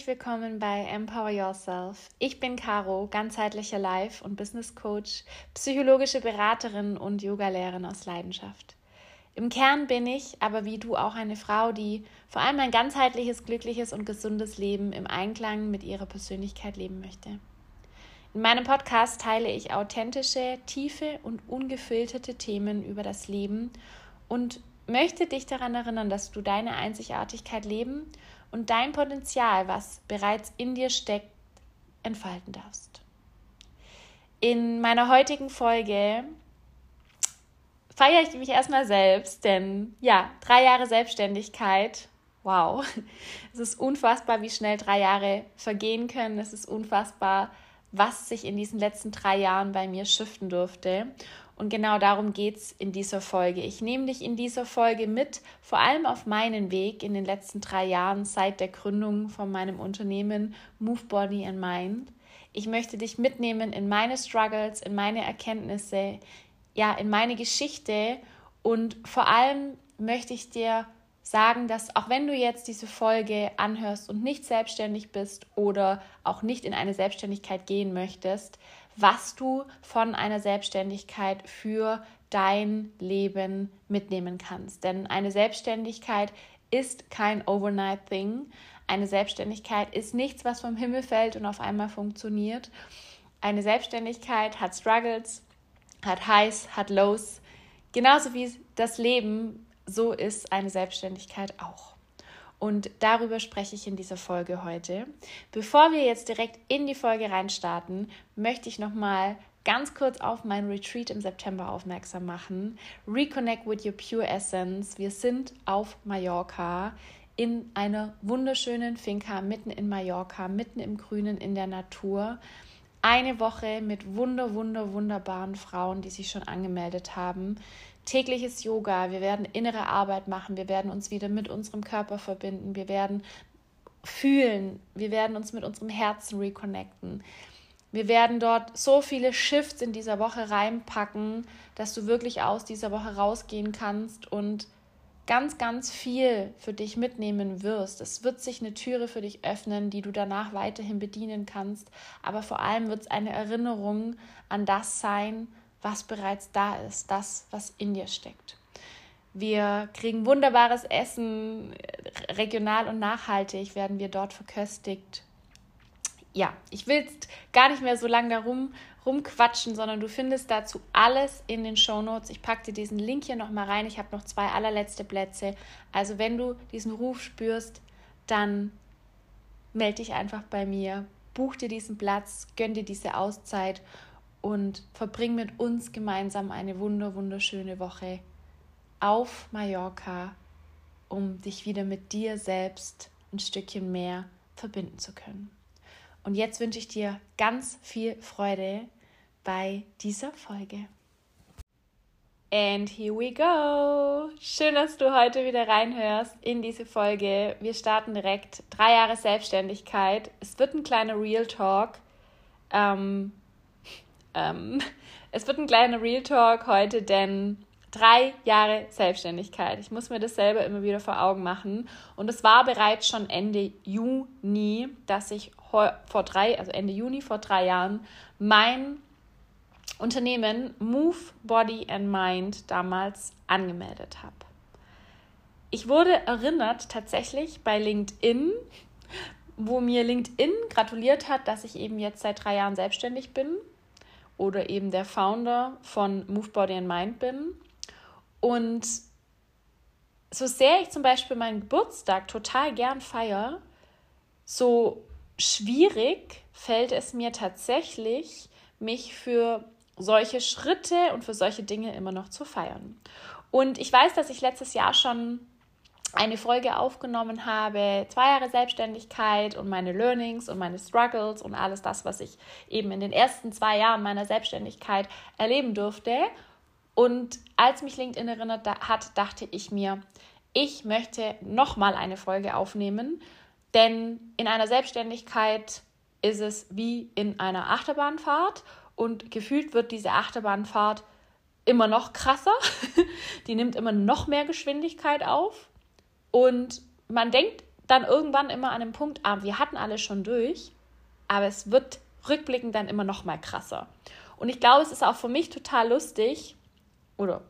Herzlich willkommen bei Empower Yourself. Ich bin Caro, ganzheitlicher Life- und Business Coach, psychologische Beraterin und Yogalehrerin aus Leidenschaft. Im Kern bin ich aber wie du auch eine Frau, die vor allem ein ganzheitliches, glückliches und gesundes Leben im Einklang mit ihrer Persönlichkeit leben möchte. In meinem Podcast teile ich authentische, tiefe und ungefilterte Themen über das Leben und möchte dich daran erinnern, dass du deine Einzigartigkeit leben dein Potenzial, was bereits in dir steckt, entfalten darfst. In meiner heutigen Folge feiere ich mich erstmal selbst, denn ja, drei Jahre Selbstständigkeit, wow, es ist unfassbar, wie schnell drei Jahre vergehen können. Es ist unfassbar, was sich in diesen letzten drei Jahren bei mir shiften durfte. Und genau darum geht es in dieser Folge. Ich nehme dich in dieser Folge mit, vor allem auf meinen Weg in den letzten drei Jahren seit der Gründung von meinem Unternehmen Move Body and Mind. Ich möchte dich mitnehmen in meine Struggles, in meine Erkenntnisse, ja, in meine Geschichte und vor allem möchte ich dir sagen, dass auch wenn du jetzt diese Folge anhörst und nicht selbstständig bist oder auch nicht in eine Selbstständigkeit gehen möchtest, was du von einer Selbstständigkeit für dein Leben mitnehmen kannst. Denn eine Selbstständigkeit ist kein Overnight Thing. Eine Selbstständigkeit ist nichts, was vom Himmel fällt und auf einmal funktioniert. Eine Selbstständigkeit hat Struggles, hat Highs, hat Lows. Genauso wie das Leben, so ist eine Selbstständigkeit auch. Und darüber spreche ich in dieser Folge heute. Bevor wir jetzt direkt in die Folge reinstarten, möchte ich nochmal ganz kurz auf mein Retreat im September aufmerksam machen. Reconnect with your pure essence. Wir sind auf Mallorca in einer wunderschönen Finca mitten in Mallorca, mitten im Grünen in der Natur. Eine Woche mit wunder, wunder, wunderbaren Frauen, die sich schon angemeldet haben tägliches Yoga, wir werden innere Arbeit machen, wir werden uns wieder mit unserem Körper verbinden, wir werden fühlen, wir werden uns mit unserem Herzen reconnecten. Wir werden dort so viele Shifts in dieser Woche reinpacken, dass du wirklich aus dieser Woche rausgehen kannst und ganz, ganz viel für dich mitnehmen wirst. Es wird sich eine Türe für dich öffnen, die du danach weiterhin bedienen kannst. Aber vor allem wird es eine Erinnerung an das sein, was bereits da ist, das, was in dir steckt. Wir kriegen wunderbares Essen, regional und nachhaltig werden wir dort verköstigt. Ja, ich will jetzt gar nicht mehr so lange darum rumquatschen, sondern du findest dazu alles in den Shownotes. Ich packe dir diesen Link hier nochmal rein. Ich habe noch zwei allerletzte Plätze. Also wenn du diesen Ruf spürst, dann melde dich einfach bei mir, buch dir diesen Platz, gönn dir diese Auszeit und verbring mit uns gemeinsam eine wunder wunderschöne Woche auf Mallorca, um dich wieder mit dir selbst ein Stückchen mehr verbinden zu können. Und jetzt wünsche ich dir ganz viel Freude bei dieser Folge. And here we go. Schön, dass du heute wieder reinhörst in diese Folge. Wir starten direkt. Drei Jahre Selbstständigkeit. Es wird ein kleiner Real Talk. Ähm, ähm, es wird ein kleiner Real Talk heute, denn drei Jahre Selbstständigkeit. Ich muss mir das selber immer wieder vor Augen machen. Und es war bereits schon Ende Juni, dass ich vor drei, also Ende Juni vor drei Jahren, mein Unternehmen Move Body and Mind damals angemeldet habe. Ich wurde erinnert tatsächlich bei LinkedIn, wo mir LinkedIn gratuliert hat, dass ich eben jetzt seit drei Jahren selbstständig bin oder eben der Founder von Move Body and Mind bin. Und so sehr ich zum Beispiel meinen Geburtstag total gern feiere, so schwierig fällt es mir tatsächlich, mich für solche Schritte und für solche Dinge immer noch zu feiern. Und ich weiß, dass ich letztes Jahr schon eine Folge aufgenommen habe, zwei Jahre Selbstständigkeit und meine Learnings und meine Struggles und alles das, was ich eben in den ersten zwei Jahren meiner Selbstständigkeit erleben durfte. Und als mich LinkedIn erinnert hat, dachte ich mir, ich möchte nochmal eine Folge aufnehmen, denn in einer Selbstständigkeit ist es wie in einer Achterbahnfahrt und gefühlt wird diese Achterbahnfahrt immer noch krasser. Die nimmt immer noch mehr Geschwindigkeit auf und man denkt dann irgendwann immer an dem Punkt, ah, wir hatten alles schon durch, aber es wird rückblickend dann immer noch mal krasser. Und ich glaube, es ist auch für mich total lustig oder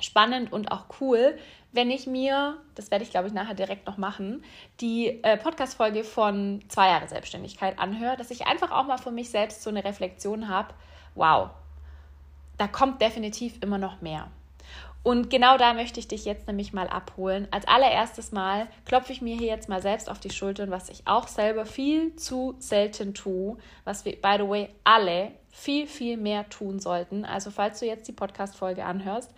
spannend und auch cool, wenn ich mir, das werde ich glaube ich nachher direkt noch machen, die äh, Podcast-Folge von zwei Jahre Selbstständigkeit anhöre, dass ich einfach auch mal für mich selbst so eine Reflexion habe, wow, da kommt definitiv immer noch mehr. Und genau da möchte ich dich jetzt nämlich mal abholen. Als allererstes Mal klopfe ich mir hier jetzt mal selbst auf die Schultern, was ich auch selber viel zu selten tue, was wir, by the way, alle viel, viel mehr tun sollten. Also falls du jetzt die Podcast-Folge anhörst,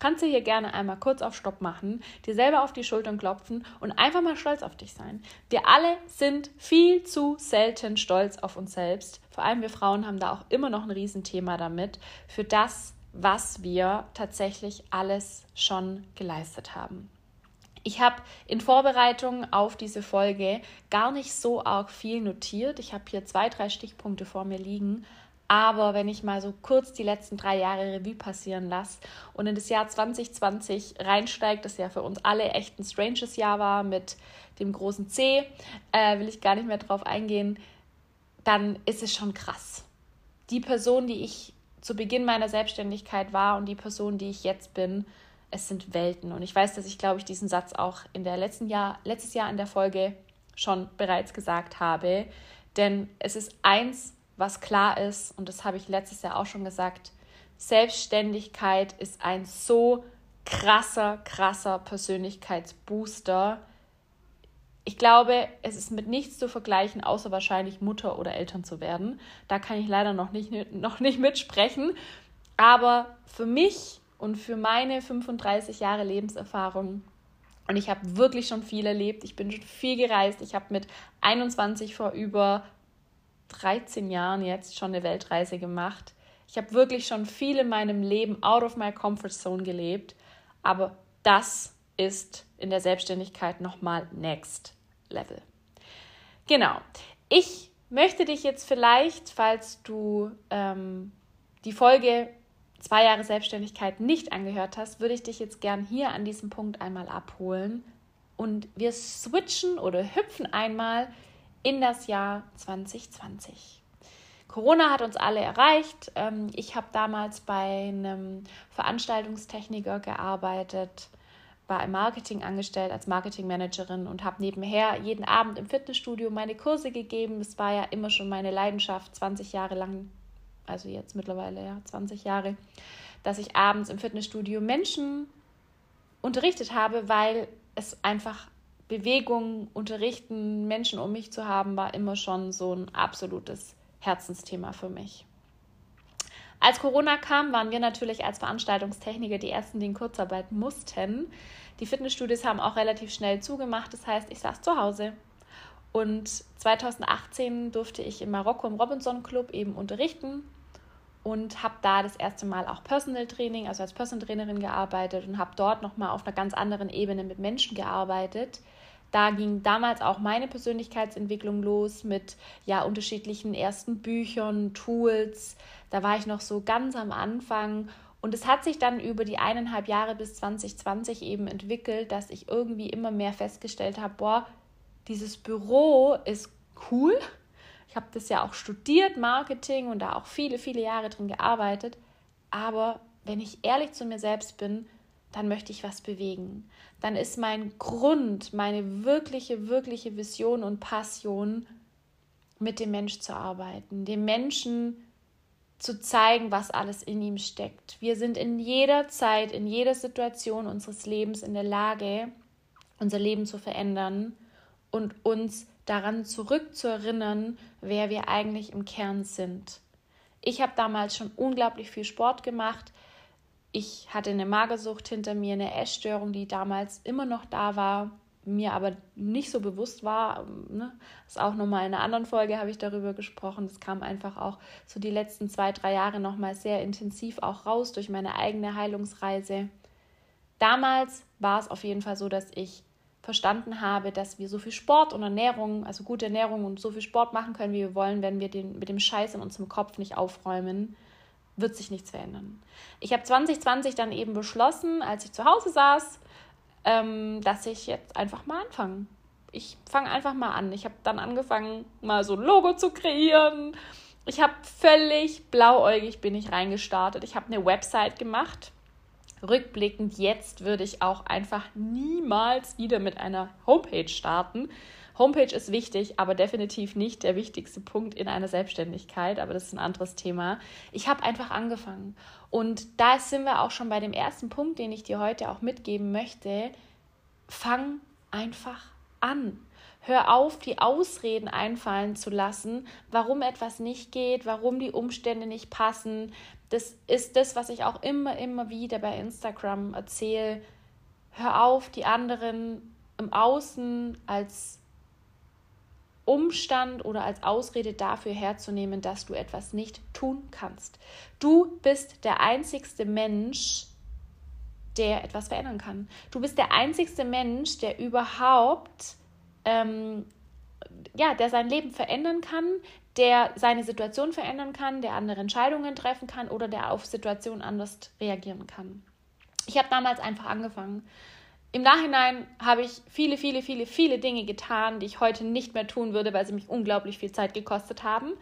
kannst du hier gerne einmal kurz auf Stopp machen, dir selber auf die Schultern klopfen und einfach mal stolz auf dich sein. Wir alle sind viel zu selten stolz auf uns selbst. Vor allem wir Frauen haben da auch immer noch ein Riesenthema damit, für das, was wir tatsächlich alles schon geleistet haben. Ich habe in Vorbereitung auf diese Folge gar nicht so arg viel notiert. Ich habe hier zwei, drei Stichpunkte vor mir liegen. Aber wenn ich mal so kurz die letzten drei Jahre Revue passieren lasse und in das Jahr 2020 reinsteigt, das ja für uns alle echt ein stranges Jahr war mit dem großen C, äh, will ich gar nicht mehr drauf eingehen, dann ist es schon krass. Die Person, die ich zu Beginn meiner Selbstständigkeit war und die Person, die ich jetzt bin, es sind Welten. Und ich weiß, dass ich, glaube ich, diesen Satz auch in der letzten Jahr, letztes Jahr in der Folge schon bereits gesagt habe. Denn es ist eins, was klar ist, und das habe ich letztes Jahr auch schon gesagt, Selbstständigkeit ist ein so krasser, krasser Persönlichkeitsbooster, ich glaube, es ist mit nichts zu vergleichen, außer wahrscheinlich Mutter oder Eltern zu werden. Da kann ich leider noch nicht, noch nicht mitsprechen. Aber für mich und für meine 35 Jahre Lebenserfahrung, und ich habe wirklich schon viel erlebt, ich bin schon viel gereist, ich habe mit 21 vor über 13 Jahren jetzt schon eine Weltreise gemacht. Ich habe wirklich schon viel in meinem Leben out of my comfort zone gelebt. Aber das ist in der Selbstständigkeit nochmal next level. Genau. Ich möchte dich jetzt vielleicht, falls du ähm, die Folge zwei Jahre Selbstständigkeit nicht angehört hast, würde ich dich jetzt gern hier an diesem Punkt einmal abholen und wir switchen oder hüpfen einmal in das Jahr 2020. Corona hat uns alle erreicht. Ähm, ich habe damals bei einem Veranstaltungstechniker gearbeitet war im Marketing angestellt als Marketingmanagerin und habe nebenher jeden Abend im Fitnessstudio meine Kurse gegeben. Es war ja immer schon meine Leidenschaft, 20 Jahre lang, also jetzt mittlerweile ja 20 Jahre, dass ich abends im Fitnessstudio Menschen unterrichtet habe, weil es einfach Bewegung, Unterrichten, Menschen um mich zu haben, war immer schon so ein absolutes Herzensthema für mich. Als Corona kam, waren wir natürlich als Veranstaltungstechniker die Ersten, die in Kurzarbeit mussten. Die Fitnessstudios haben auch relativ schnell zugemacht. Das heißt, ich saß zu Hause. Und 2018 durfte ich in Marokko im Robinson Club eben unterrichten und habe da das erste Mal auch Personal Training, also als Personal Trainerin gearbeitet und habe dort nochmal auf einer ganz anderen Ebene mit Menschen gearbeitet, da ging damals auch meine Persönlichkeitsentwicklung los mit ja unterschiedlichen ersten Büchern, Tools. Da war ich noch so ganz am Anfang und es hat sich dann über die eineinhalb Jahre bis 2020 eben entwickelt, dass ich irgendwie immer mehr festgestellt habe, boah, dieses Büro ist cool. Ich habe das ja auch studiert, Marketing und da auch viele, viele Jahre drin gearbeitet. Aber wenn ich ehrlich zu mir selbst bin, dann möchte ich was bewegen. Dann ist mein Grund, meine wirkliche, wirkliche Vision und Passion, mit dem Mensch zu arbeiten, dem Menschen zu zeigen, was alles in ihm steckt. Wir sind in jeder Zeit, in jeder Situation unseres Lebens in der Lage, unser Leben zu verändern und uns daran zurückzuerinnern, wer wir eigentlich im Kern sind. Ich habe damals schon unglaublich viel Sport gemacht ich hatte eine Magersucht hinter mir, eine Essstörung, die damals immer noch da war, mir aber nicht so bewusst war. Ne? Das ist auch nochmal in einer anderen Folge habe ich darüber gesprochen. Das kam einfach auch so die letzten zwei, drei Jahre nochmal sehr intensiv auch raus durch meine eigene Heilungsreise. Damals war es auf jeden Fall so, dass ich verstanden habe, dass wir so viel Sport und Ernährung, also gute Ernährung und so viel Sport machen können, wie wir wollen, wenn wir den, mit dem Scheiß in unserem Kopf nicht aufräumen wird sich nichts verändern. Ich habe 2020 dann eben beschlossen, als ich zu Hause saß, ähm, dass ich jetzt einfach mal anfange. ich fange einfach mal an. Ich habe dann angefangen, mal so ein Logo zu kreieren. Ich habe völlig blauäugig bin ich reingestartet. Ich habe eine Website gemacht. Rückblickend jetzt würde ich auch einfach niemals wieder mit einer Homepage starten. Homepage ist wichtig, aber definitiv nicht der wichtigste Punkt in einer Selbstständigkeit, aber das ist ein anderes Thema. Ich habe einfach angefangen und da sind wir auch schon bei dem ersten Punkt, den ich dir heute auch mitgeben möchte. Fang einfach an. Hör auf, die Ausreden einfallen zu lassen, warum etwas nicht geht, warum die Umstände nicht passen. Das ist das, was ich auch immer, immer wieder bei Instagram erzähle. Hör auf, die anderen im Außen als Umstand oder als Ausrede dafür herzunehmen, dass du etwas nicht tun kannst. Du bist der einzigste Mensch, der etwas verändern kann. Du bist der einzigste Mensch, der überhaupt ähm, ja, der sein Leben verändern kann, der seine Situation verändern kann, der andere Entscheidungen treffen kann oder der auf Situationen anders reagieren kann. Ich habe damals einfach angefangen. Im Nachhinein habe ich viele, viele, viele, viele Dinge getan, die ich heute nicht mehr tun würde, weil sie mich unglaublich viel Zeit gekostet haben.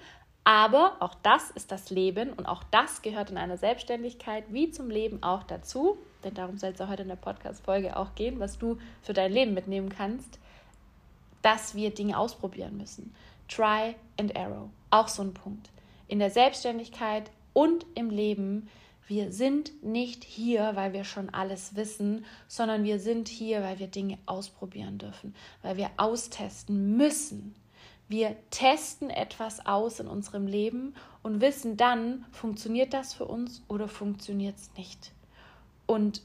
Aber auch das ist das Leben und auch das gehört in einer Selbstständigkeit wie zum Leben auch dazu. Denn darum soll es ja heute in der Podcast-Folge auch gehen, was du für dein Leben mitnehmen kannst dass wir Dinge ausprobieren müssen. Try and Arrow, auch so ein Punkt. In der Selbstständigkeit und im Leben, wir sind nicht hier, weil wir schon alles wissen, sondern wir sind hier, weil wir Dinge ausprobieren dürfen, weil wir austesten müssen. Wir testen etwas aus in unserem Leben und wissen dann, funktioniert das für uns oder funktioniert es nicht. Und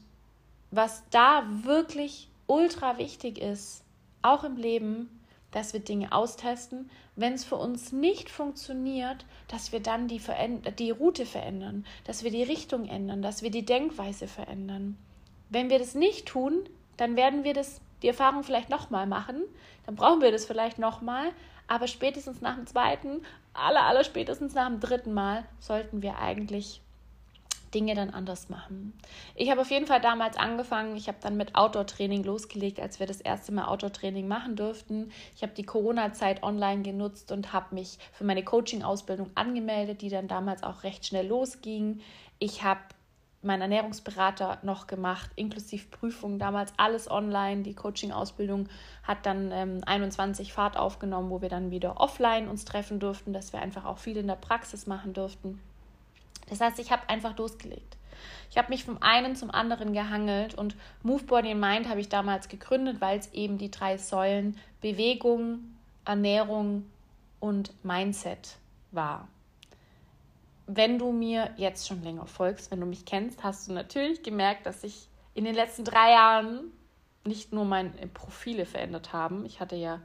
was da wirklich ultra wichtig ist, auch im Leben, dass wir Dinge austesten. Wenn es für uns nicht funktioniert, dass wir dann die, die Route verändern, dass wir die Richtung ändern, dass wir die Denkweise verändern. Wenn wir das nicht tun, dann werden wir das, die Erfahrung vielleicht nochmal machen, dann brauchen wir das vielleicht nochmal, aber spätestens nach dem zweiten, aller, aller spätestens nach dem dritten Mal sollten wir eigentlich Dinge dann anders machen. Ich habe auf jeden Fall damals angefangen, ich habe dann mit Outdoor-Training losgelegt, als wir das erste Mal Outdoor-Training machen durften. Ich habe die Corona-Zeit online genutzt und habe mich für meine Coaching-Ausbildung angemeldet, die dann damals auch recht schnell losging. Ich habe meinen Ernährungsberater noch gemacht, inklusive Prüfungen, damals alles online. Die Coaching-Ausbildung hat dann ähm, 21 Fahrt aufgenommen, wo wir dann wieder offline uns treffen durften, dass wir einfach auch viel in der Praxis machen durften. Das heißt, ich habe einfach losgelegt. Ich habe mich vom einen zum anderen gehangelt und Move Body and Mind habe ich damals gegründet, weil es eben die drei Säulen Bewegung, Ernährung und Mindset war. Wenn du mir jetzt schon länger folgst, wenn du mich kennst, hast du natürlich gemerkt, dass sich in den letzten drei Jahren nicht nur meine Profile verändert haben. Ich hatte ja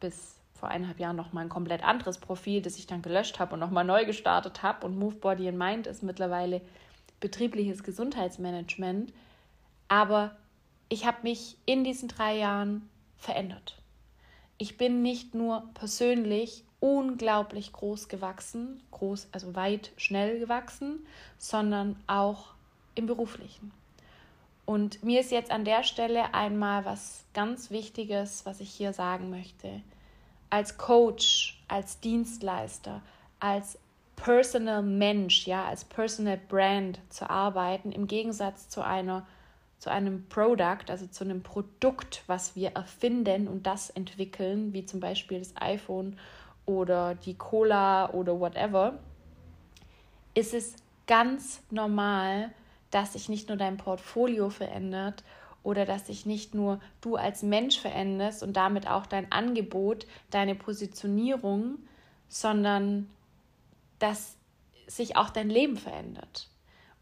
bis vor eineinhalb Jahren noch mal ein komplett anderes Profil, das ich dann gelöscht habe und noch mal neu gestartet habe. Und Move Body and Mind ist mittlerweile betriebliches Gesundheitsmanagement. Aber ich habe mich in diesen drei Jahren verändert. Ich bin nicht nur persönlich unglaublich groß gewachsen, groß, also weit, schnell gewachsen, sondern auch im beruflichen. Und mir ist jetzt an der Stelle einmal was ganz Wichtiges, was ich hier sagen möchte als Coach, als Dienstleister, als Personal Mensch, ja, als Personal Brand zu arbeiten, im Gegensatz zu einer zu einem Product, also zu einem Produkt, was wir erfinden und das entwickeln, wie zum Beispiel das iPhone oder die Cola oder whatever, ist es ganz normal, dass sich nicht nur dein Portfolio verändert oder dass sich nicht nur du als Mensch veränderst und damit auch dein Angebot, deine Positionierung, sondern dass sich auch dein Leben verändert.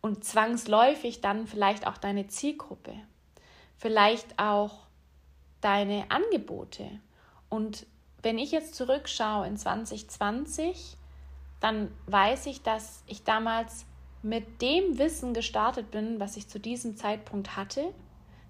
Und zwangsläufig dann vielleicht auch deine Zielgruppe, vielleicht auch deine Angebote. Und wenn ich jetzt zurückschaue in 2020, dann weiß ich, dass ich damals mit dem Wissen gestartet bin, was ich zu diesem Zeitpunkt hatte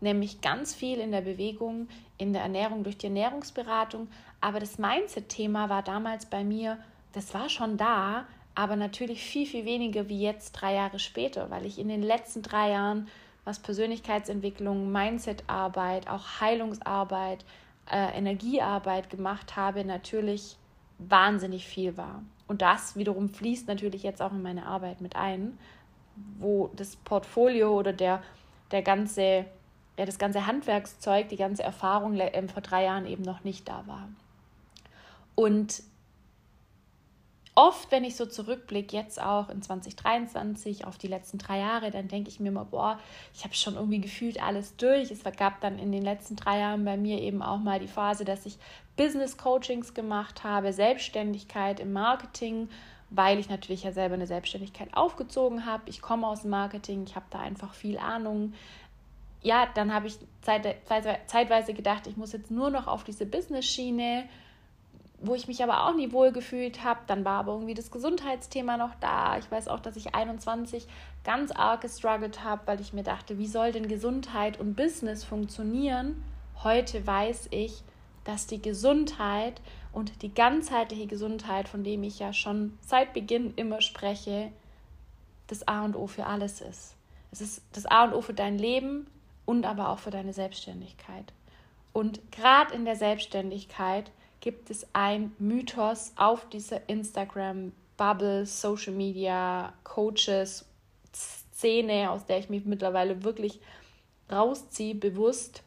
nämlich ganz viel in der Bewegung, in der Ernährung durch die Ernährungsberatung. Aber das Mindset-Thema war damals bei mir, das war schon da, aber natürlich viel, viel weniger wie jetzt drei Jahre später, weil ich in den letzten drei Jahren, was Persönlichkeitsentwicklung, Mindset-Arbeit, auch Heilungsarbeit, äh, Energiearbeit gemacht habe, natürlich wahnsinnig viel war. Und das wiederum fließt natürlich jetzt auch in meine Arbeit mit ein, wo das Portfolio oder der, der ganze, ja, das ganze Handwerkszeug, die ganze Erfahrung äh, vor drei Jahren eben noch nicht da war. Und oft, wenn ich so zurückblicke, jetzt auch in 2023 auf die letzten drei Jahre, dann denke ich mir immer, boah, ich habe schon irgendwie gefühlt alles durch. Es gab dann in den letzten drei Jahren bei mir eben auch mal die Phase, dass ich Business Coachings gemacht habe, Selbstständigkeit im Marketing, weil ich natürlich ja selber eine Selbstständigkeit aufgezogen habe. Ich komme aus dem Marketing, ich habe da einfach viel Ahnung. Ja, dann habe ich zeitweise gedacht, ich muss jetzt nur noch auf diese Business-Schiene wo ich mich aber auch nie wohl gefühlt habe. Dann war aber irgendwie das Gesundheitsthema noch da. Ich weiß auch, dass ich 21 ganz arg gestruggelt habe, weil ich mir dachte, wie soll denn Gesundheit und Business funktionieren? Heute weiß ich, dass die Gesundheit und die ganzheitliche Gesundheit, von dem ich ja schon seit Beginn immer spreche, das A und O für alles ist. Es ist das A und O für dein Leben und aber auch für deine Selbstständigkeit. Und gerade in der Selbstständigkeit gibt es ein Mythos auf dieser Instagram-Bubble, Social Media, Coaches, Szene, aus der ich mich mittlerweile wirklich rausziehe, bewusst.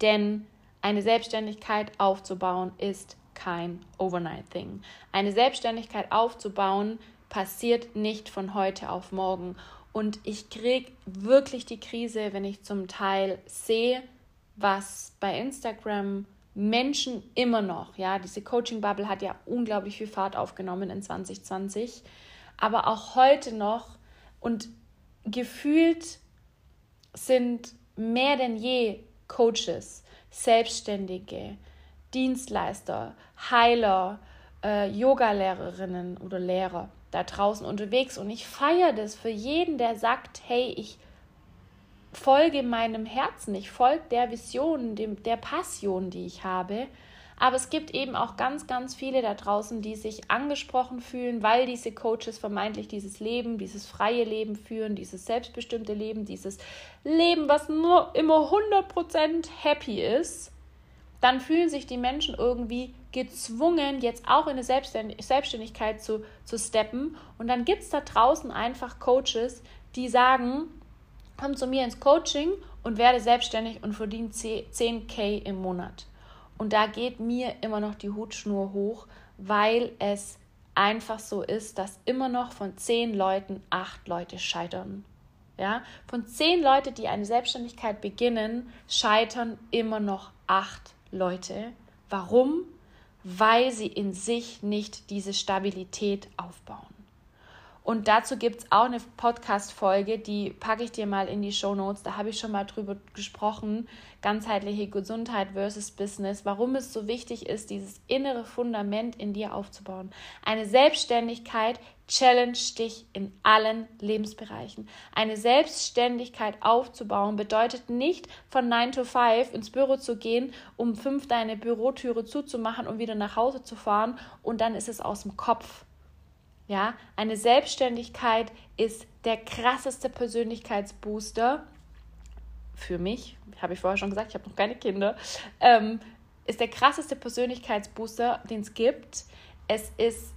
Denn eine Selbstständigkeit aufzubauen ist kein Overnight-Thing. Eine Selbstständigkeit aufzubauen passiert nicht von heute auf morgen. Und ich kriege wirklich die Krise, wenn ich zum Teil sehe, was bei Instagram Menschen immer noch, ja, diese Coaching-Bubble hat ja unglaublich viel Fahrt aufgenommen in 2020, aber auch heute noch und gefühlt sind mehr denn je Coaches, Selbstständige, Dienstleister, Heiler, äh, Yoga-Lehrerinnen oder Lehrer da draußen unterwegs und ich feiere das für jeden, der sagt, hey, ich folge meinem Herzen, ich folge der Vision, dem, der Passion, die ich habe. Aber es gibt eben auch ganz, ganz viele da draußen, die sich angesprochen fühlen, weil diese Coaches vermeintlich dieses Leben, dieses freie Leben führen, dieses selbstbestimmte Leben, dieses Leben, was nur immer 100% happy ist. Dann fühlen sich die Menschen irgendwie gezwungen, jetzt auch in eine Selbstständigkeit zu, zu steppen. Und dann gibt es da draußen einfach Coaches, die sagen, komm zu mir ins Coaching und werde selbstständig und verdiene 10k im Monat. Und da geht mir immer noch die Hutschnur hoch, weil es einfach so ist, dass immer noch von zehn Leuten acht Leute scheitern. Ja, von zehn Leuten, die eine Selbstständigkeit beginnen, scheitern immer noch acht Leute. Warum? Weil sie in sich nicht diese Stabilität aufbauen. Und dazu gibt es auch eine Podcast-Folge, die packe ich dir mal in die Show Notes. Da habe ich schon mal drüber gesprochen. Ganzheitliche Gesundheit versus Business. Warum es so wichtig ist, dieses innere Fundament in dir aufzubauen. Eine Selbstständigkeit challenge dich in allen Lebensbereichen. Eine Selbstständigkeit aufzubauen bedeutet nicht von 9 to 5 ins Büro zu gehen, um 5 deine Bürotüre zuzumachen und wieder nach Hause zu fahren und dann ist es aus dem Kopf ja, eine Selbstständigkeit ist der krasseste Persönlichkeitsbooster für mich, habe ich vorher schon gesagt, ich habe noch keine Kinder, ähm, ist der krasseste Persönlichkeitsbooster, den es gibt. Es ist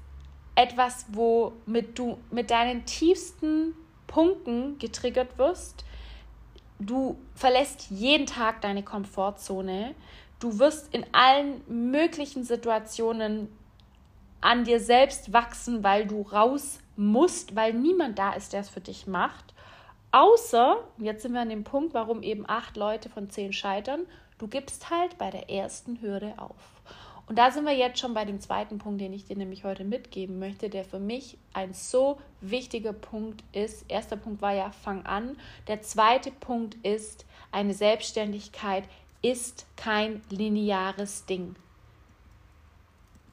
etwas, womit du mit deinen tiefsten Punkten getriggert wirst. Du verlässt jeden Tag deine Komfortzone. Du wirst in allen möglichen Situationen an dir selbst wachsen, weil du raus musst, weil niemand da ist, der es für dich macht. Außer, jetzt sind wir an dem Punkt, warum eben acht Leute von zehn scheitern, du gibst halt bei der ersten Hürde auf. Und da sind wir jetzt schon bei dem zweiten Punkt, den ich dir nämlich heute mitgeben möchte, der für mich ein so wichtiger Punkt ist. Erster Punkt war ja, fang an. Der zweite Punkt ist, eine Selbstständigkeit ist kein lineares Ding.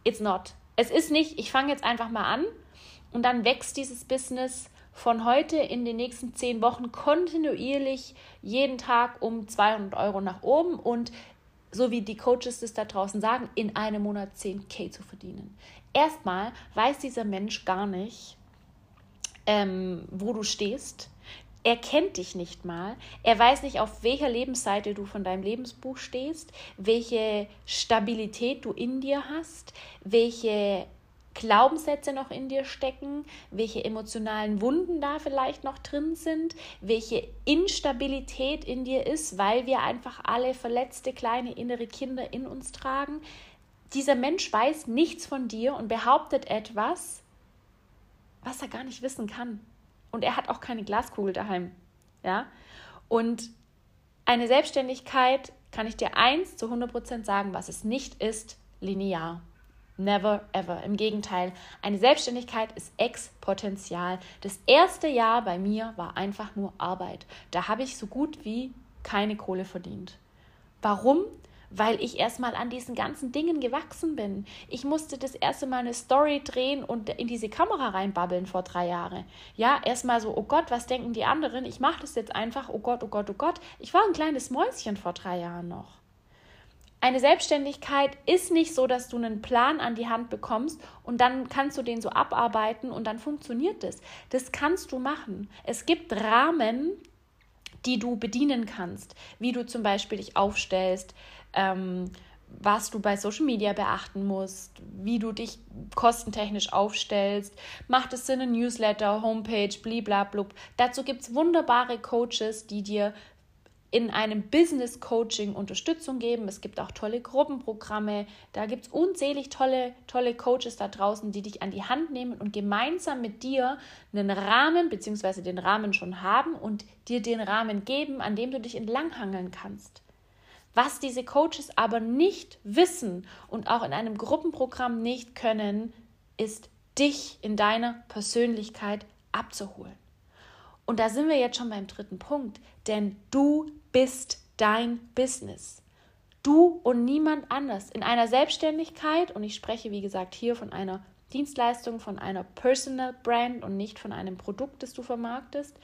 It's not. Es ist nicht, ich fange jetzt einfach mal an und dann wächst dieses Business von heute in den nächsten zehn Wochen kontinuierlich jeden Tag um 200 Euro nach oben und so wie die Coaches das da draußen sagen, in einem Monat 10k zu verdienen. Erstmal weiß dieser Mensch gar nicht, ähm, wo du stehst. Er kennt dich nicht mal. Er weiß nicht, auf welcher Lebensseite du von deinem Lebensbuch stehst, welche Stabilität du in dir hast, welche Glaubenssätze noch in dir stecken, welche emotionalen Wunden da vielleicht noch drin sind, welche Instabilität in dir ist, weil wir einfach alle verletzte kleine innere Kinder in uns tragen. Dieser Mensch weiß nichts von dir und behauptet etwas, was er gar nicht wissen kann. Und er hat auch keine Glaskugel daheim. Ja? Und eine Selbstständigkeit, kann ich dir eins zu 100% sagen, was es nicht ist, linear. Never ever. Im Gegenteil, eine Selbstständigkeit ist Exponential. Das erste Jahr bei mir war einfach nur Arbeit. Da habe ich so gut wie keine Kohle verdient. Warum? Weil ich erstmal an diesen ganzen Dingen gewachsen bin. Ich musste das erste Mal eine Story drehen und in diese Kamera reinbabbeln vor drei Jahren. Ja, erstmal so, oh Gott, was denken die anderen? Ich mache das jetzt einfach, oh Gott, oh Gott, oh Gott. Ich war ein kleines Mäuschen vor drei Jahren noch. Eine Selbstständigkeit ist nicht so, dass du einen Plan an die Hand bekommst und dann kannst du den so abarbeiten und dann funktioniert das. Das kannst du machen. Es gibt Rahmen, die du bedienen kannst, wie du zum Beispiel dich aufstellst, ähm, was du bei Social Media beachten musst, wie du dich kostentechnisch aufstellst. Macht es Sinn, ein Newsletter, Homepage, bliblablub. Dazu gibt es wunderbare Coaches, die dir in einem Business Coaching Unterstützung geben. Es gibt auch tolle Gruppenprogramme. Da gibt es unzählig tolle, tolle Coaches da draußen, die dich an die Hand nehmen und gemeinsam mit dir einen Rahmen bzw. den Rahmen schon haben und dir den Rahmen geben, an dem du dich entlanghangeln kannst. Was diese Coaches aber nicht wissen und auch in einem Gruppenprogramm nicht können, ist dich in deiner Persönlichkeit abzuholen. Und da sind wir jetzt schon beim dritten Punkt, denn du bist dein Business. Du und niemand anders. In einer Selbstständigkeit, und ich spreche wie gesagt hier von einer Dienstleistung, von einer Personal Brand und nicht von einem Produkt, das du vermarktest.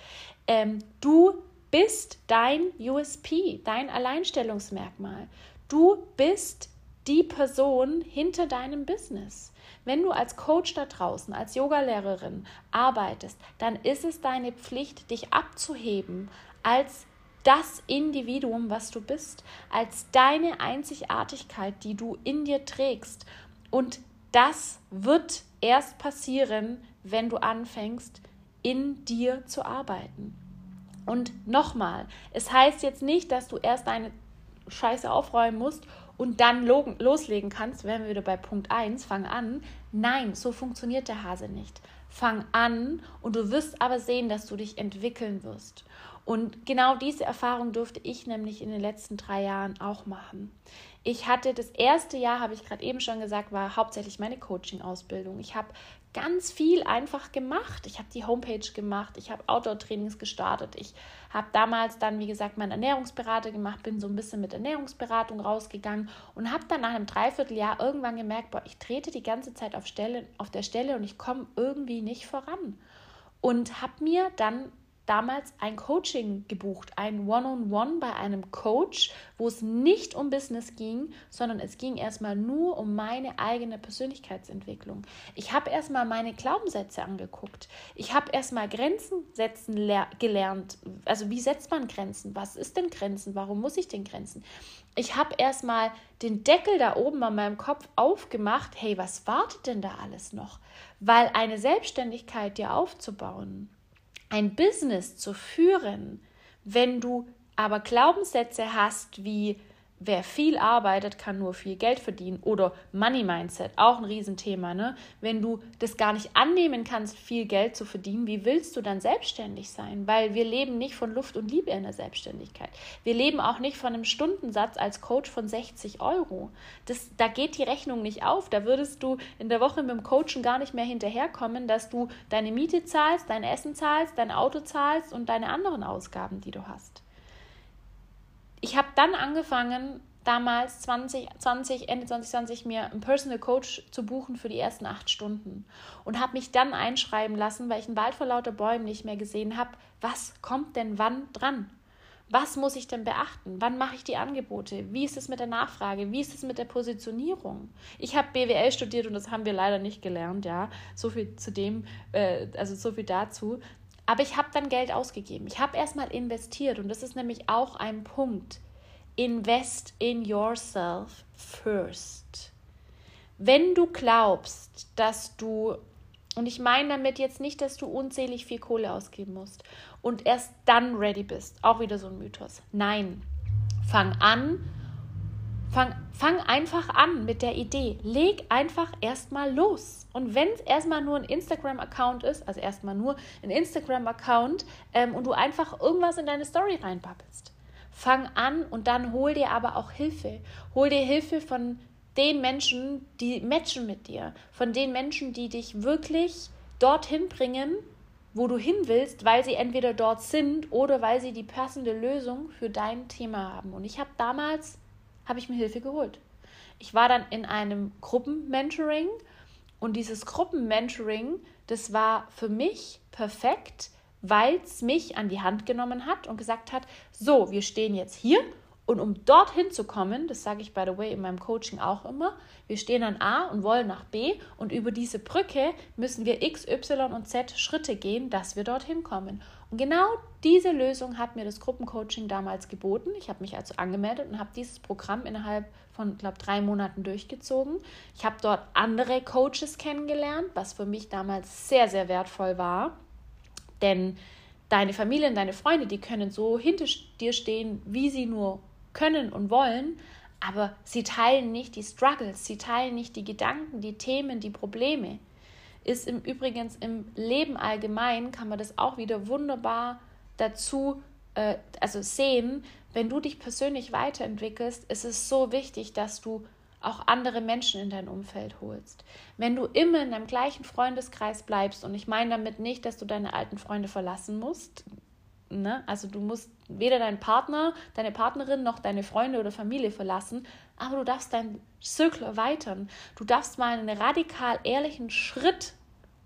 Ähm, du bist dein USP, dein Alleinstellungsmerkmal. Du bist die Person hinter deinem Business. Wenn du als Coach da draußen, als Yogalehrerin arbeitest, dann ist es deine Pflicht, dich abzuheben als das Individuum, was du bist, als deine Einzigartigkeit, die du in dir trägst. Und das wird erst passieren, wenn du anfängst, in dir zu arbeiten. Und nochmal, es heißt jetzt nicht, dass du erst deine Scheiße aufräumen musst und dann loslegen kannst, wären wir wieder bei Punkt 1, fang an. Nein, so funktioniert der Hase nicht. Fang an und du wirst aber sehen, dass du dich entwickeln wirst. Und genau diese Erfahrung durfte ich nämlich in den letzten drei Jahren auch machen. Ich hatte das erste Jahr, habe ich gerade eben schon gesagt, war hauptsächlich meine Coaching-Ausbildung. Ich habe ganz viel einfach gemacht. Ich habe die Homepage gemacht, ich habe Outdoor-Trainings gestartet. Ich habe damals dann, wie gesagt, meinen Ernährungsberater gemacht, bin so ein bisschen mit Ernährungsberatung rausgegangen und habe dann nach einem Dreivierteljahr irgendwann gemerkt, boah, ich trete die ganze Zeit auf, Stelle, auf der Stelle und ich komme irgendwie nicht voran. Und habe mir dann damals ein Coaching gebucht, ein One-on-One -on -One bei einem Coach, wo es nicht um Business ging, sondern es ging erstmal nur um meine eigene Persönlichkeitsentwicklung. Ich habe erstmal meine Glaubenssätze angeguckt. Ich habe erstmal Grenzen setzen gelernt. Also wie setzt man Grenzen? Was ist denn Grenzen? Warum muss ich denn Grenzen? Ich habe erstmal den Deckel da oben an meinem Kopf aufgemacht. Hey, was wartet denn da alles noch? Weil eine Selbstständigkeit dir aufzubauen, ein Business zu führen, wenn du aber Glaubenssätze hast wie wer viel arbeitet, kann nur viel Geld verdienen. Oder Money Mindset, auch ein Riesenthema. Ne? Wenn du das gar nicht annehmen kannst, viel Geld zu verdienen, wie willst du dann selbstständig sein? Weil wir leben nicht von Luft und Liebe in der Selbstständigkeit. Wir leben auch nicht von einem Stundensatz als Coach von 60 Euro. Das, da geht die Rechnung nicht auf. Da würdest du in der Woche mit dem Coachen gar nicht mehr hinterherkommen, dass du deine Miete zahlst, dein Essen zahlst, dein Auto zahlst und deine anderen Ausgaben, die du hast ich habe dann angefangen, damals 2020, Ende 2020 mir einen Personal Coach zu buchen für die ersten acht Stunden und habe mich dann einschreiben lassen, weil ich einen Wald vor lauter Bäumen nicht mehr gesehen habe, was kommt denn wann dran? Was muss ich denn beachten? Wann mache ich die Angebote? Wie ist es mit der Nachfrage? Wie ist es mit der Positionierung? Ich habe BWL studiert und das haben wir leider nicht gelernt, ja. So viel zu dem, äh, also so viel dazu. Aber ich habe dann Geld ausgegeben. Ich habe erstmal investiert und das ist nämlich auch ein Punkt. Invest in yourself first. Wenn du glaubst, dass du, und ich meine damit jetzt nicht, dass du unzählig viel Kohle ausgeben musst und erst dann ready bist, auch wieder so ein Mythos. Nein, fang an, fang, fang einfach an mit der Idee. Leg einfach erstmal los. Und wenn es erstmal nur ein Instagram-Account ist, also erstmal nur ein Instagram-Account ähm, und du einfach irgendwas in deine Story reinpappelst, fang an und dann hol dir aber auch Hilfe. Hol dir Hilfe von den Menschen, die matchen mit dir, von den Menschen, die dich wirklich dorthin bringen, wo du hin willst, weil sie entweder dort sind oder weil sie die passende Lösung für dein Thema haben. Und ich habe damals, habe ich mir Hilfe geholt. Ich war dann in einem Gruppenmentoring und dieses Gruppenmentoring, das war für mich perfekt, weil es mich an die Hand genommen hat und gesagt hat, so, wir stehen jetzt hier und um dorthin zu kommen, das sage ich by the way in meinem Coaching auch immer, wir stehen an A und wollen nach B und über diese Brücke müssen wir X, Y und Z Schritte gehen, dass wir dorthin kommen. Genau diese Lösung hat mir das Gruppencoaching damals geboten. Ich habe mich also angemeldet und habe dieses Programm innerhalb von, glaube drei Monaten durchgezogen. Ich habe dort andere Coaches kennengelernt, was für mich damals sehr, sehr wertvoll war. Denn deine Familie und deine Freunde, die können so hinter dir stehen, wie sie nur können und wollen, aber sie teilen nicht die Struggles, sie teilen nicht die Gedanken, die Themen, die Probleme. Ist im Übrigen im Leben allgemein, kann man das auch wieder wunderbar dazu äh, also sehen, wenn du dich persönlich weiterentwickelst, ist es so wichtig, dass du auch andere Menschen in dein Umfeld holst. Wenn du immer in deinem gleichen Freundeskreis bleibst, und ich meine damit nicht, dass du deine alten Freunde verlassen musst, Ne? Also du musst weder deinen Partner, deine Partnerin noch deine Freunde oder Familie verlassen, aber du darfst deinen Zirkel erweitern. Du darfst mal einen radikal ehrlichen Schritt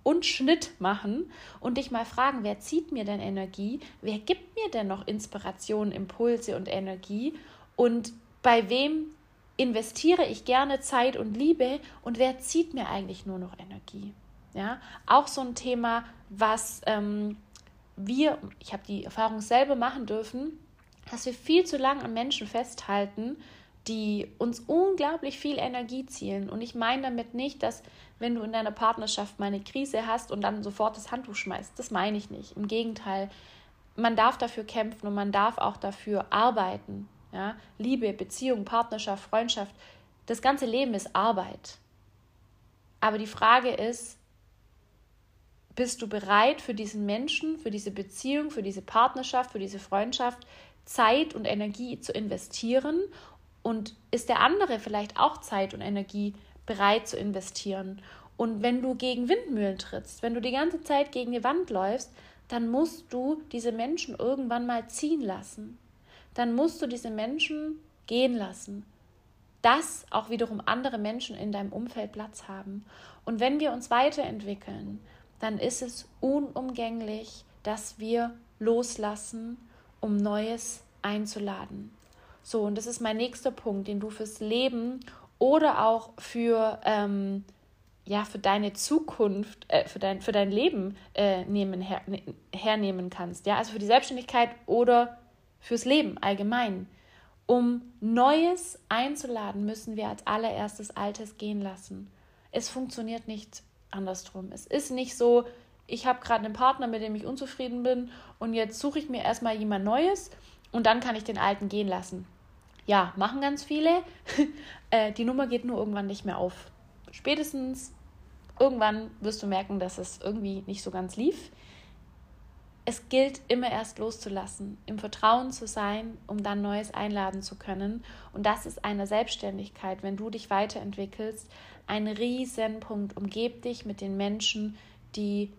und Schnitt machen und dich mal fragen, wer zieht mir denn Energie? Wer gibt mir denn noch Inspiration, Impulse und Energie? Und bei wem investiere ich gerne Zeit und Liebe und wer zieht mir eigentlich nur noch Energie? Ja, auch so ein Thema, was ähm, wir, ich habe die Erfahrung selber machen dürfen, dass wir viel zu lange an Menschen festhalten, die uns unglaublich viel Energie zielen. Und ich meine damit nicht, dass wenn du in deiner Partnerschaft mal eine Krise hast und dann sofort das Handtuch schmeißt. Das meine ich nicht. Im Gegenteil, man darf dafür kämpfen und man darf auch dafür arbeiten. Ja? Liebe, Beziehung, Partnerschaft, Freundschaft, das ganze Leben ist Arbeit. Aber die Frage ist, bist du bereit für diesen Menschen, für diese Beziehung, für diese Partnerschaft, für diese Freundschaft Zeit und Energie zu investieren? Und ist der andere vielleicht auch Zeit und Energie bereit zu investieren? Und wenn du gegen Windmühlen trittst, wenn du die ganze Zeit gegen die Wand läufst, dann musst du diese Menschen irgendwann mal ziehen lassen. Dann musst du diese Menschen gehen lassen. Dass auch wiederum andere Menschen in deinem Umfeld Platz haben. Und wenn wir uns weiterentwickeln, dann ist es unumgänglich, dass wir loslassen, um Neues einzuladen. So, und das ist mein nächster Punkt, den du fürs Leben oder auch für, ähm, ja, für deine Zukunft, äh, für, dein, für dein Leben äh, nehmen, her, ne, hernehmen kannst. Ja, also für die Selbstständigkeit oder fürs Leben allgemein. Um Neues einzuladen, müssen wir als allererstes Altes gehen lassen. Es funktioniert nicht andersrum. Es ist nicht so, ich habe gerade einen Partner, mit dem ich unzufrieden bin und jetzt suche ich mir erstmal jemand Neues und dann kann ich den alten gehen lassen. Ja, machen ganz viele. Äh, die Nummer geht nur irgendwann nicht mehr auf. Spätestens irgendwann wirst du merken, dass es irgendwie nicht so ganz lief. Es gilt immer erst loszulassen, im Vertrauen zu sein, um dann Neues einladen zu können. Und das ist eine Selbstständigkeit, wenn du dich weiterentwickelst, ein Riesenpunkt. Umgeb dich mit den Menschen, die,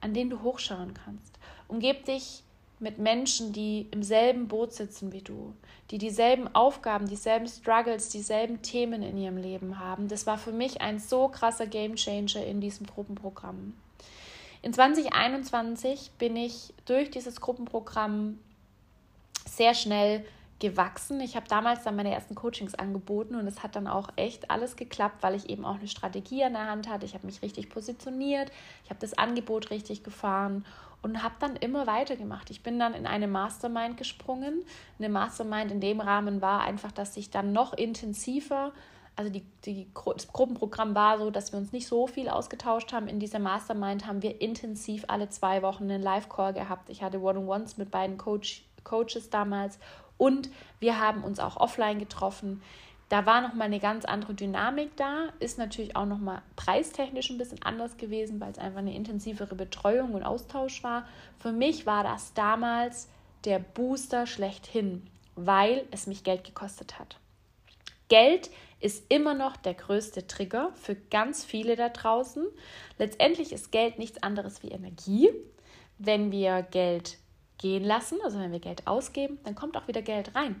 an denen du hochschauen kannst. Umgeb dich mit Menschen, die im selben Boot sitzen wie du, die dieselben Aufgaben, dieselben Struggles, dieselben Themen in ihrem Leben haben. Das war für mich ein so krasser Gamechanger in diesem Gruppenprogramm. In 2021 bin ich durch dieses Gruppenprogramm sehr schnell gewachsen. Ich habe damals dann meine ersten Coachings angeboten und es hat dann auch echt alles geklappt, weil ich eben auch eine Strategie an der Hand hatte. Ich habe mich richtig positioniert, ich habe das Angebot richtig gefahren und habe dann immer weitergemacht. Ich bin dann in eine Mastermind gesprungen. Eine Mastermind in dem Rahmen war einfach, dass ich dann noch intensiver, also die, die, das Gruppenprogramm war so, dass wir uns nicht so viel ausgetauscht haben. In dieser Mastermind haben wir intensiv alle zwei Wochen einen Live-Call gehabt. Ich hatte One-on-Ones mit beiden Coach, Coaches damals und wir haben uns auch offline getroffen. Da war nochmal eine ganz andere Dynamik da, ist natürlich auch nochmal preistechnisch ein bisschen anders gewesen, weil es einfach eine intensivere Betreuung und Austausch war. Für mich war das damals der Booster schlechthin, weil es mich Geld gekostet hat. Geld ist immer noch der größte Trigger für ganz viele da draußen. Letztendlich ist Geld nichts anderes wie Energie. Wenn wir Geld gehen lassen, also wenn wir Geld ausgeben, dann kommt auch wieder Geld rein.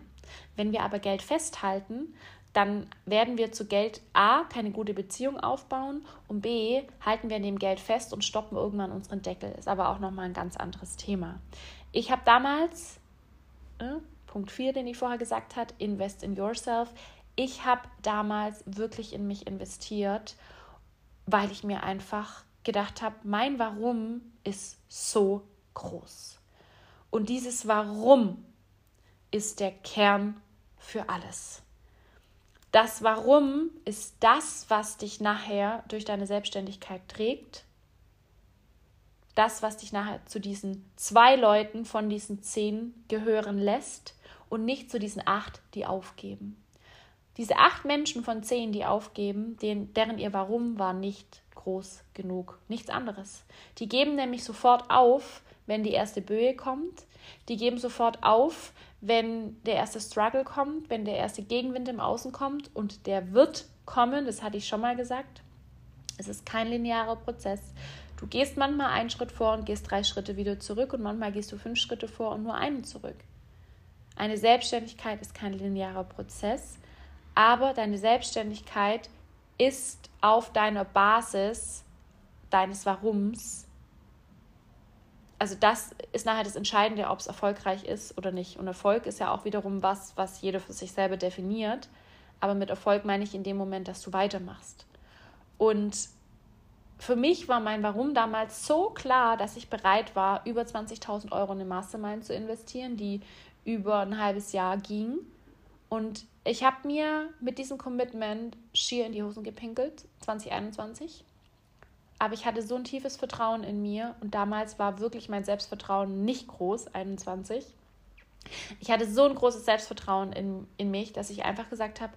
Wenn wir aber Geld festhalten, dann werden wir zu Geld A keine gute Beziehung aufbauen und B halten wir an dem Geld fest und stoppen irgendwann unseren Deckel. Ist aber auch nochmal ein ganz anderes Thema. Ich habe damals, äh, Punkt 4, den ich vorher gesagt habe, invest in yourself. Ich habe damals wirklich in mich investiert, weil ich mir einfach gedacht habe, mein Warum ist so groß. Und dieses Warum ist der Kern für alles. Das Warum ist das, was dich nachher durch deine Selbstständigkeit trägt. Das, was dich nachher zu diesen zwei Leuten von diesen zehn gehören lässt und nicht zu diesen acht, die aufgeben. Diese acht Menschen von zehn, die aufgeben, denen, deren ihr Warum war nicht groß genug. Nichts anderes. Die geben nämlich sofort auf, wenn die erste Böe kommt. Die geben sofort auf, wenn der erste Struggle kommt, wenn der erste Gegenwind im Außen kommt und der wird kommen, das hatte ich schon mal gesagt. Es ist kein linearer Prozess. Du gehst manchmal einen Schritt vor und gehst drei Schritte wieder zurück und manchmal gehst du fünf Schritte vor und nur einen zurück. Eine Selbstständigkeit ist kein linearer Prozess, aber deine Selbstständigkeit ist auf deiner Basis deines Warums also das ist nachher das Entscheidende, ob es erfolgreich ist oder nicht. Und Erfolg ist ja auch wiederum was, was jeder für sich selber definiert. Aber mit Erfolg meine ich in dem Moment, dass du weitermachst. Und für mich war mein Warum damals so klar, dass ich bereit war, über 20.000 Euro in eine Mastermind zu investieren, die über ein halbes Jahr ging. Und ich habe mir mit diesem Commitment schier in die Hosen gepinkelt, 2021 aber ich hatte so ein tiefes Vertrauen in mir und damals war wirklich mein Selbstvertrauen nicht groß, 21. Ich hatte so ein großes Selbstvertrauen in, in mich, dass ich einfach gesagt habe,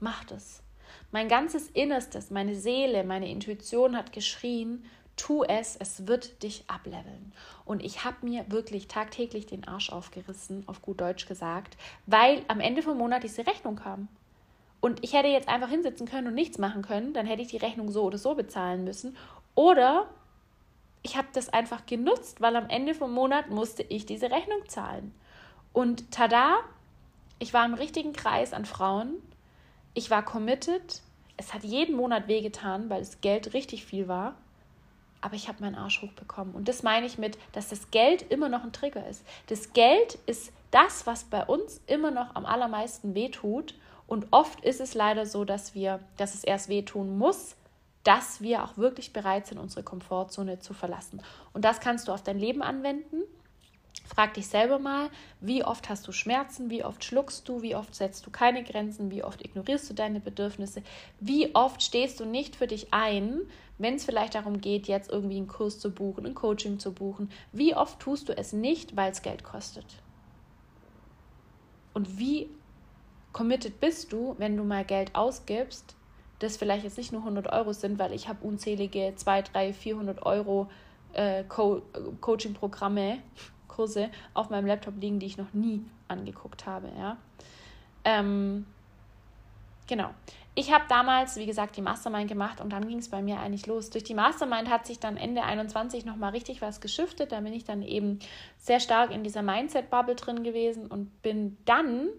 mach das. Mein ganzes Innerstes, meine Seele, meine Intuition hat geschrien, tu es, es wird dich ableveln. Und ich habe mir wirklich tagtäglich den Arsch aufgerissen, auf gut Deutsch gesagt, weil am Ende vom Monat diese Rechnung kam. Und ich hätte jetzt einfach hinsitzen können und nichts machen können, dann hätte ich die Rechnung so oder so bezahlen müssen. Oder ich habe das einfach genutzt, weil am Ende vom Monat musste ich diese Rechnung zahlen. Und tada, ich war im richtigen Kreis an Frauen. Ich war committed. Es hat jeden Monat wehgetan, weil das Geld richtig viel war. Aber ich habe meinen Arsch hochbekommen. Und das meine ich mit, dass das Geld immer noch ein Trigger ist. Das Geld ist das, was bei uns immer noch am allermeisten wehtut. Und oft ist es leider so, dass wir, dass es erst wehtun muss, dass wir auch wirklich bereit sind, unsere Komfortzone zu verlassen. Und das kannst du auf dein Leben anwenden. Frag dich selber mal, wie oft hast du Schmerzen, wie oft schluckst du, wie oft setzt du keine Grenzen, wie oft ignorierst du deine Bedürfnisse, wie oft stehst du nicht für dich ein, wenn es vielleicht darum geht, jetzt irgendwie einen Kurs zu buchen, ein Coaching zu buchen, wie oft tust du es nicht, weil es Geld kostet. Und wie committed bist du, wenn du mal Geld ausgibst, das vielleicht jetzt nicht nur 100 Euro sind, weil ich habe unzählige 2, 3, 400 Euro äh, Co Coaching-Programme, Kurse auf meinem Laptop liegen, die ich noch nie angeguckt habe. Ja? Ähm, genau. Ich habe damals, wie gesagt, die Mastermind gemacht und dann ging es bei mir eigentlich los. Durch die Mastermind hat sich dann Ende 21 nochmal richtig was geschiftet. Da bin ich dann eben sehr stark in dieser Mindset-Bubble drin gewesen und bin dann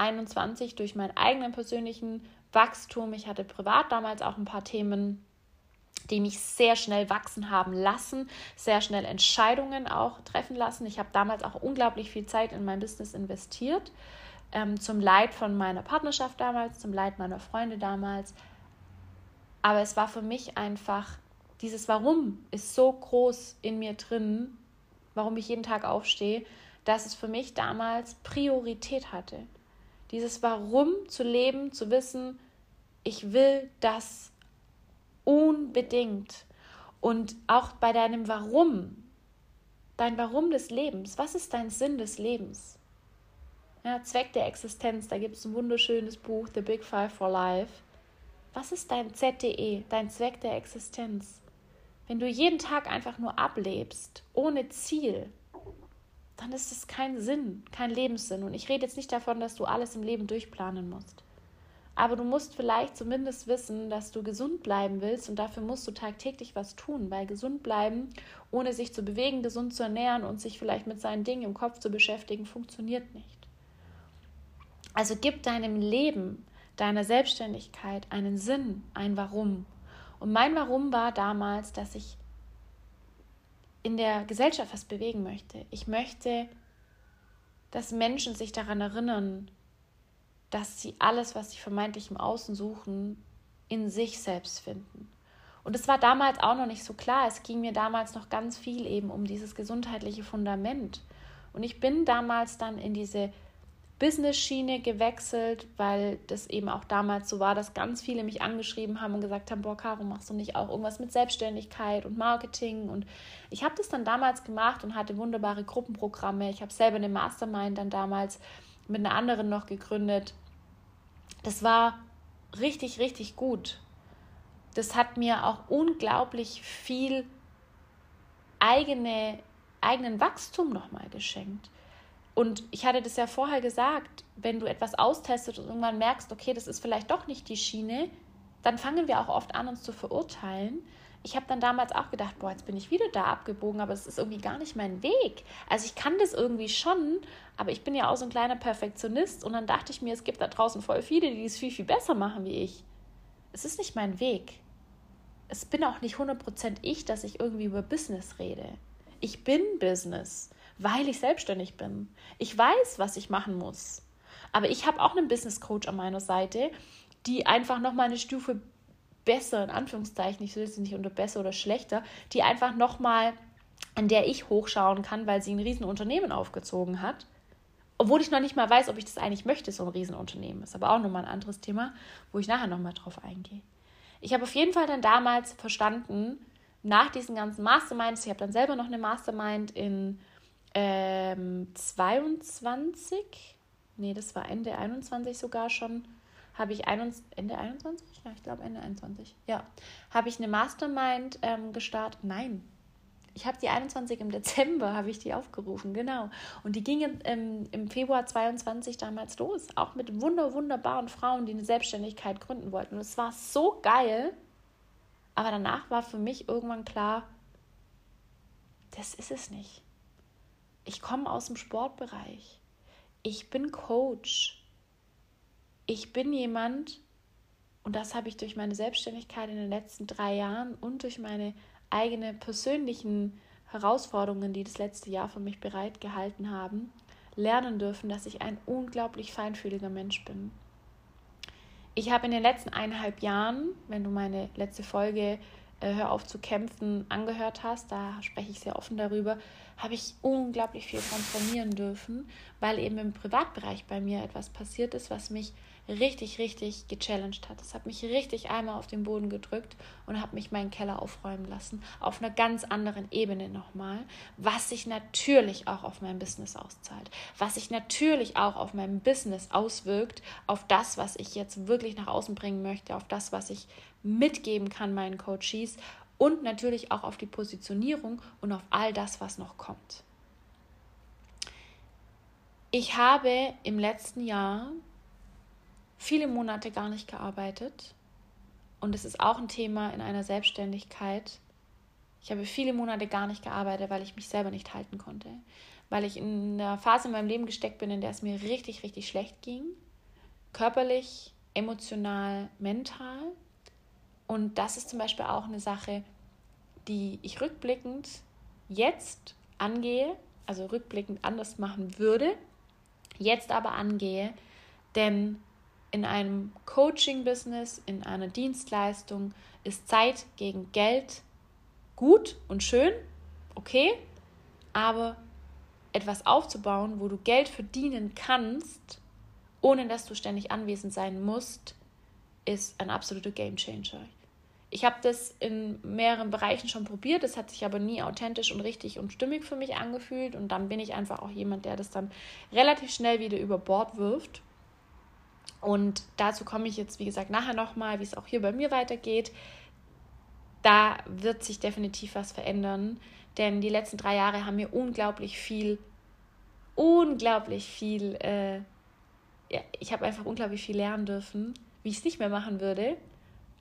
21 durch meinen eigenen persönlichen Wachstum. Ich hatte privat damals auch ein paar Themen, die mich sehr schnell wachsen haben lassen, sehr schnell Entscheidungen auch treffen lassen. Ich habe damals auch unglaublich viel Zeit in mein Business investiert. ähm, zum Leid von meiner Partnerschaft damals, zum Leid meiner Freunde damals. Aber es war für mich einfach, dieses Warum ist so groß in mir drin, warum ich jeden Tag aufstehe, dass es für mich damals Priorität hatte. Dieses Warum zu leben, zu wissen, ich will das unbedingt. Und auch bei deinem Warum, dein Warum des Lebens, was ist dein Sinn des Lebens? Ja, Zweck der Existenz, da gibt es ein wunderschönes Buch, The Big Five for Life. Was ist dein ZDE, dein Zweck der Existenz? Wenn du jeden Tag einfach nur ablebst, ohne Ziel, dann ist es kein Sinn, kein Lebenssinn. Und ich rede jetzt nicht davon, dass du alles im Leben durchplanen musst. Aber du musst vielleicht zumindest wissen, dass du gesund bleiben willst und dafür musst du tagtäglich was tun, weil gesund bleiben, ohne sich zu bewegen, gesund zu ernähren und sich vielleicht mit seinen Dingen im Kopf zu beschäftigen, funktioniert nicht. Also gib deinem Leben, deiner Selbstständigkeit einen Sinn, ein Warum. Und mein Warum war damals, dass ich in der Gesellschaft was bewegen möchte. Ich möchte, dass Menschen sich daran erinnern, dass sie alles, was sie vermeintlich im Außen suchen, in sich selbst finden. Und es war damals auch noch nicht so klar. Es ging mir damals noch ganz viel eben um dieses gesundheitliche Fundament. Und ich bin damals dann in diese Business-Schiene gewechselt, weil das eben auch damals so war, dass ganz viele mich angeschrieben haben und gesagt haben, boah, Caro, machst du nicht auch irgendwas mit Selbstständigkeit und Marketing? Und ich habe das dann damals gemacht und hatte wunderbare Gruppenprogramme. Ich habe selber eine Mastermind dann damals mit einer anderen noch gegründet. Das war richtig, richtig gut. Das hat mir auch unglaublich viel eigene, eigenen Wachstum nochmal geschenkt und ich hatte das ja vorher gesagt, wenn du etwas austestest und irgendwann merkst, okay, das ist vielleicht doch nicht die Schiene, dann fangen wir auch oft an, uns zu verurteilen. Ich habe dann damals auch gedacht, boah, jetzt bin ich wieder da abgebogen, aber es ist irgendwie gar nicht mein Weg. Also ich kann das irgendwie schon, aber ich bin ja auch so ein kleiner Perfektionist und dann dachte ich mir, es gibt da draußen voll viele, die es viel, viel besser machen wie ich. Es ist nicht mein Weg. Es bin auch nicht 100% ich, dass ich irgendwie über Business rede. Ich bin Business weil ich selbstständig bin. Ich weiß, was ich machen muss. Aber ich habe auch einen Business Coach an meiner Seite, die einfach noch mal eine Stufe besser, in Anführungszeichen, ich will es nicht unter besser oder schlechter, die einfach noch mal, an der ich hochschauen kann, weil sie ein Riesenunternehmen aufgezogen hat. Obwohl ich noch nicht mal weiß, ob ich das eigentlich möchte, so ein Riesenunternehmen. Ist aber auch nochmal ein anderes Thema, wo ich nachher nochmal drauf eingehe. Ich habe auf jeden Fall dann damals verstanden, nach diesen ganzen Masterminds, ich habe dann selber noch eine Mastermind in ähm, 22, nee, das war Ende 21 sogar schon, habe ich 21, Ende 21? Ja, ich glaube Ende 21. Ja, habe ich eine Mastermind ähm, gestartet. Nein, ich habe die 21 im Dezember, habe ich die aufgerufen, genau. Und die ging im, im Februar 22 damals los, auch mit wunder, wunderbaren Frauen, die eine Selbstständigkeit gründen wollten. Und es war so geil, aber danach war für mich irgendwann klar, das ist es nicht. Ich komme aus dem Sportbereich. Ich bin Coach. Ich bin jemand, und das habe ich durch meine Selbstständigkeit in den letzten drei Jahren und durch meine eigenen persönlichen Herausforderungen, die das letzte Jahr für mich bereitgehalten haben, lernen dürfen, dass ich ein unglaublich feinfühliger Mensch bin. Ich habe in den letzten eineinhalb Jahren, wenn du meine letzte Folge äh, Hör auf zu kämpfen angehört hast, da spreche ich sehr offen darüber, habe ich unglaublich viel transformieren dürfen, weil eben im Privatbereich bei mir etwas passiert ist, was mich richtig, richtig gechallenged hat. Es hat mich richtig einmal auf den Boden gedrückt und hat mich meinen Keller aufräumen lassen, auf einer ganz anderen Ebene nochmal, was sich natürlich auch auf mein Business auszahlt, was sich natürlich auch auf mein Business auswirkt, auf das, was ich jetzt wirklich nach außen bringen möchte, auf das, was ich mitgeben kann meinen Coaches und natürlich auch auf die Positionierung und auf all das, was noch kommt. Ich habe im letzten Jahr viele Monate gar nicht gearbeitet und es ist auch ein Thema in einer Selbstständigkeit. Ich habe viele Monate gar nicht gearbeitet, weil ich mich selber nicht halten konnte, weil ich in einer Phase in meinem Leben gesteckt bin, in der es mir richtig, richtig schlecht ging, körperlich, emotional, mental und das ist zum Beispiel auch eine Sache, die ich rückblickend jetzt angehe, also rückblickend anders machen würde. jetzt aber angehe, denn in einem Coaching-Business, in einer Dienstleistung ist Zeit gegen Geld gut und schön, okay, aber etwas aufzubauen, wo du Geld verdienen kannst, ohne dass du ständig anwesend sein musst, ist ein absoluter Gamechanger. Ich habe das in mehreren Bereichen schon probiert, das hat sich aber nie authentisch und richtig und stimmig für mich angefühlt und dann bin ich einfach auch jemand, der das dann relativ schnell wieder über Bord wirft. Und dazu komme ich jetzt, wie gesagt, nachher nochmal, wie es auch hier bei mir weitergeht. Da wird sich definitiv was verändern, denn die letzten drei Jahre haben mir unglaublich viel, unglaublich viel, äh, ja, ich habe einfach unglaublich viel lernen dürfen, wie ich es nicht mehr machen würde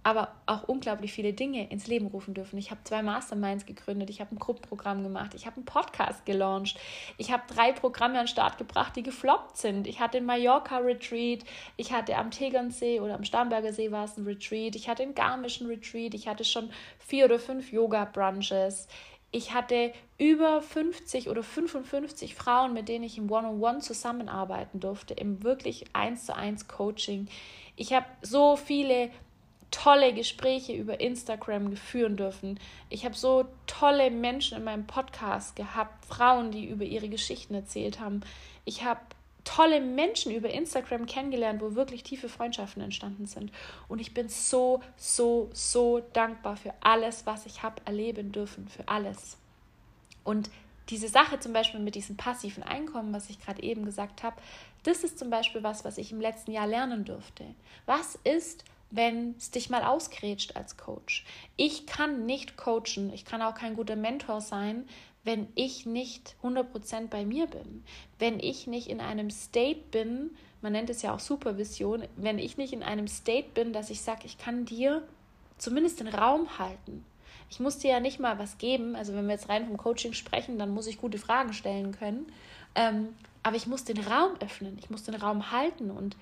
aber auch unglaublich viele Dinge ins Leben rufen dürfen. Ich habe zwei Masterminds gegründet, ich habe ein Gruppenprogramm gemacht, ich habe einen Podcast gelauncht, ich habe drei Programme an den Start gebracht, die gefloppt sind. Ich hatte ein Mallorca-Retreat, ich hatte am Tegernsee oder am Starnberger See war es ein Retreat, ich hatte einen Garmischen Retreat, ich hatte schon vier oder fünf Yoga-Brunches. Ich hatte über 50 oder 55 Frauen, mit denen ich im One-on-One -on -One zusammenarbeiten durfte, im wirklich eins zu eins Coaching. Ich habe so viele tolle Gespräche über Instagram führen dürfen. Ich habe so tolle Menschen in meinem Podcast gehabt, Frauen, die über ihre Geschichten erzählt haben. Ich habe tolle Menschen über Instagram kennengelernt, wo wirklich tiefe Freundschaften entstanden sind. Und ich bin so, so, so dankbar für alles, was ich habe erleben dürfen, für alles. Und diese Sache zum Beispiel mit diesem passiven Einkommen, was ich gerade eben gesagt habe, das ist zum Beispiel was, was ich im letzten Jahr lernen durfte. Was ist, wenn es dich mal ausgrätscht als Coach. Ich kann nicht coachen, ich kann auch kein guter Mentor sein, wenn ich nicht 100% bei mir bin. Wenn ich nicht in einem State bin, man nennt es ja auch Supervision, wenn ich nicht in einem State bin, dass ich sage, ich kann dir zumindest den Raum halten. Ich muss dir ja nicht mal was geben, also wenn wir jetzt rein vom Coaching sprechen, dann muss ich gute Fragen stellen können. Ähm, aber ich muss den Raum öffnen, ich muss den Raum halten und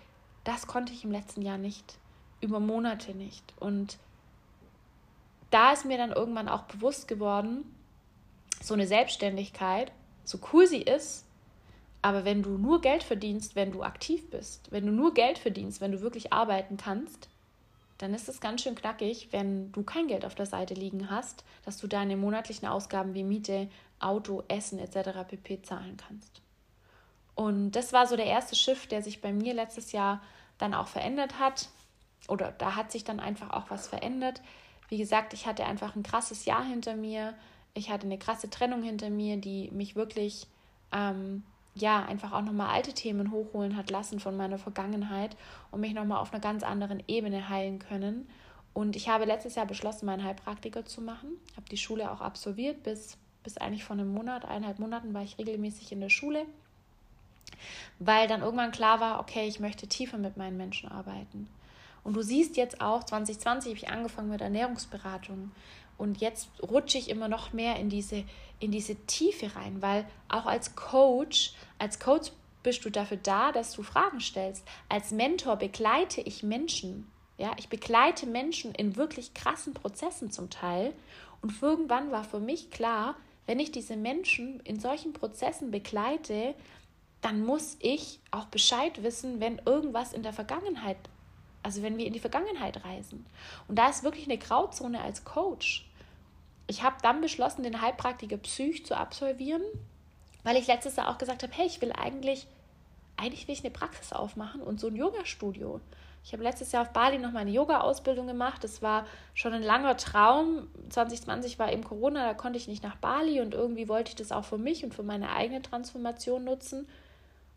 das konnte ich im letzten Jahr nicht über Monate nicht. Und da ist mir dann irgendwann auch bewusst geworden, so eine Selbstständigkeit, so cool sie ist, aber wenn du nur Geld verdienst, wenn du aktiv bist, wenn du nur Geld verdienst, wenn du wirklich arbeiten kannst, dann ist es ganz schön knackig, wenn du kein Geld auf der Seite liegen hast, dass du deine monatlichen Ausgaben wie Miete, Auto, Essen etc. pp. zahlen kannst. Und das war so der erste Shift, der sich bei mir letztes Jahr dann auch verändert hat oder da hat sich dann einfach auch was verändert. Wie gesagt, ich hatte einfach ein krasses Jahr hinter mir. Ich hatte eine krasse Trennung hinter mir, die mich wirklich, ähm, ja, einfach auch nochmal alte Themen hochholen hat lassen von meiner Vergangenheit und mich nochmal auf einer ganz anderen Ebene heilen können. Und ich habe letztes Jahr beschlossen, meinen Heilpraktiker zu machen. Habe die Schule auch absolviert. Bis, bis eigentlich vor einem Monat, eineinhalb Monaten war ich regelmäßig in der Schule. Weil dann irgendwann klar war, okay, ich möchte tiefer mit meinen Menschen arbeiten. Und du siehst jetzt auch, 2020 habe ich angefangen mit Ernährungsberatung. Und jetzt rutsche ich immer noch mehr in diese, in diese Tiefe rein, weil auch als Coach, als Coach bist du dafür da, dass du Fragen stellst. Als Mentor begleite ich Menschen. Ja, ich begleite Menschen in wirklich krassen Prozessen zum Teil. Und irgendwann war für mich klar, wenn ich diese Menschen in solchen Prozessen begleite, dann muss ich auch Bescheid wissen, wenn irgendwas in der Vergangenheit also wenn wir in die Vergangenheit reisen. Und da ist wirklich eine Grauzone als Coach. Ich habe dann beschlossen, den Heilpraktiker Psych zu absolvieren, weil ich letztes Jahr auch gesagt habe, hey, ich will eigentlich, eigentlich will ich eine Praxis aufmachen und so ein Yoga-Studio. Ich habe letztes Jahr auf Bali noch meine Yoga-Ausbildung gemacht. Das war schon ein langer Traum. 2020 war eben Corona, da konnte ich nicht nach Bali und irgendwie wollte ich das auch für mich und für meine eigene Transformation nutzen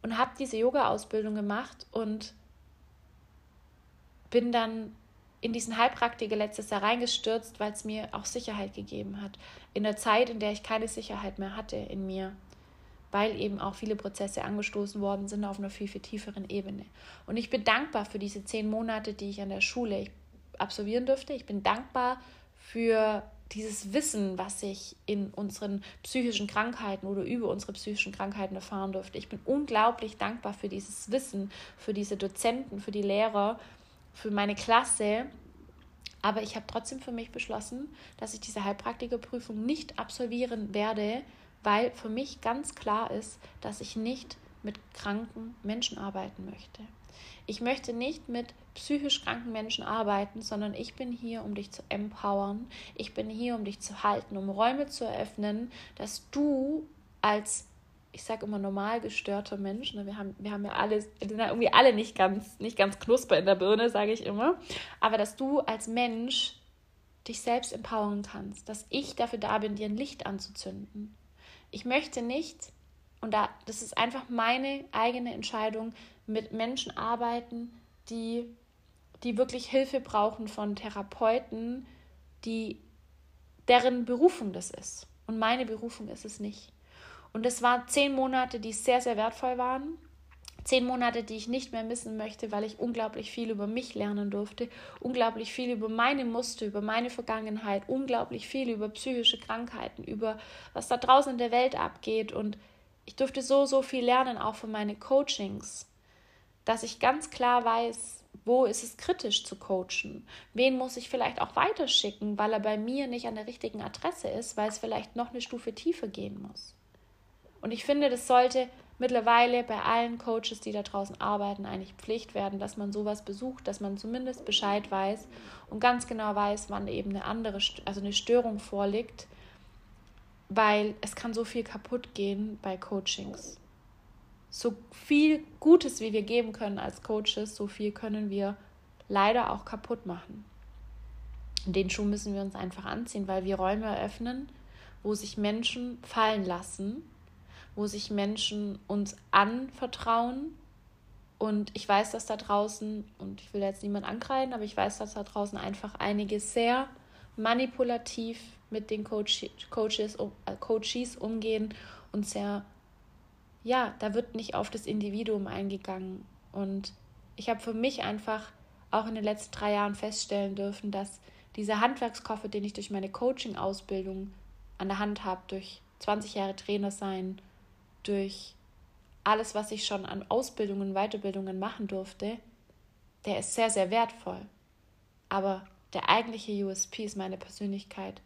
und habe diese Yoga-Ausbildung gemacht und bin dann in diesen Heilpraktiker letztes Jahr reingestürzt, weil es mir auch Sicherheit gegeben hat. In der Zeit, in der ich keine Sicherheit mehr hatte in mir, weil eben auch viele Prozesse angestoßen worden sind auf einer viel, viel tieferen Ebene. Und ich bin dankbar für diese zehn Monate, die ich an der Schule absolvieren durfte. Ich bin dankbar für dieses Wissen, was ich in unseren psychischen Krankheiten oder über unsere psychischen Krankheiten erfahren durfte. Ich bin unglaublich dankbar für dieses Wissen, für diese Dozenten, für die Lehrer, für meine Klasse. Aber ich habe trotzdem für mich beschlossen, dass ich diese Heilpraktikerprüfung nicht absolvieren werde, weil für mich ganz klar ist, dass ich nicht mit kranken Menschen arbeiten möchte. Ich möchte nicht mit psychisch kranken Menschen arbeiten, sondern ich bin hier, um dich zu empowern. Ich bin hier, um dich zu halten, um Räume zu eröffnen, dass du als ich sage immer normal gestörter Mensch, ne? wir, haben, wir haben ja alle, sind ja irgendwie alle nicht ganz, nicht ganz knusper in der Birne, sage ich immer, aber dass du als Mensch dich selbst empowern kannst, dass ich dafür da bin, dir ein Licht anzuzünden. Ich möchte nicht, und da, das ist einfach meine eigene Entscheidung, mit Menschen arbeiten, die, die wirklich Hilfe brauchen von Therapeuten, die, deren Berufung das ist. Und meine Berufung ist es nicht. Und es waren zehn Monate, die sehr, sehr wertvoll waren. Zehn Monate, die ich nicht mehr missen möchte, weil ich unglaublich viel über mich lernen durfte, unglaublich viel über meine Muster, über meine Vergangenheit, unglaublich viel über psychische Krankheiten, über was da draußen in der Welt abgeht. Und ich durfte so, so viel lernen, auch von meinen Coachings, dass ich ganz klar weiß, wo ist es kritisch zu coachen? Wen muss ich vielleicht auch weiterschicken, weil er bei mir nicht an der richtigen Adresse ist, weil es vielleicht noch eine Stufe tiefer gehen muss? Und ich finde, das sollte mittlerweile bei allen Coaches, die da draußen arbeiten, eigentlich Pflicht werden, dass man sowas besucht, dass man zumindest Bescheid weiß und ganz genau weiß, wann eben eine andere, also eine Störung vorliegt, weil es kann so viel kaputt gehen bei Coachings. So viel Gutes, wie wir geben können als Coaches, so viel können wir leider auch kaputt machen. Und den Schuh müssen wir uns einfach anziehen, weil wir Räume eröffnen, wo sich Menschen fallen lassen wo sich Menschen uns anvertrauen. Und ich weiß, dass da draußen, und ich will jetzt niemand ankreiden, aber ich weiß, dass da draußen einfach einige sehr manipulativ mit den Coach, Coaches, äh, Coaches umgehen und sehr, ja, da wird nicht auf das Individuum eingegangen. Und ich habe für mich einfach auch in den letzten drei Jahren feststellen dürfen, dass dieser Handwerkskoffer, den ich durch meine Coaching-Ausbildung an der Hand habe, durch 20 Jahre Trainer sein, durch alles, was ich schon an Ausbildungen, Weiterbildungen machen durfte, der ist sehr, sehr wertvoll. Aber der eigentliche USP ist meine Persönlichkeit.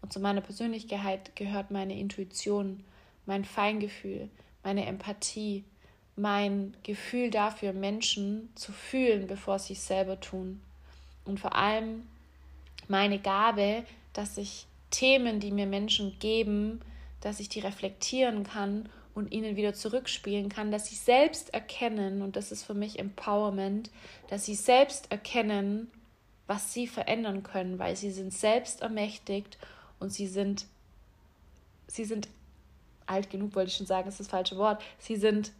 Und zu meiner Persönlichkeit gehört meine Intuition, mein Feingefühl, meine Empathie, mein Gefühl dafür, Menschen zu fühlen, bevor sie es selber tun. Und vor allem meine Gabe, dass ich Themen, die mir Menschen geben, dass ich die reflektieren kann und ihnen wieder zurückspielen kann, dass sie selbst erkennen, und das ist für mich Empowerment, dass sie selbst erkennen, was sie verändern können, weil sie sind selbst ermächtigt und sie sind, sie sind alt genug, wollte ich schon sagen, ist das falsche Wort. Sie sind,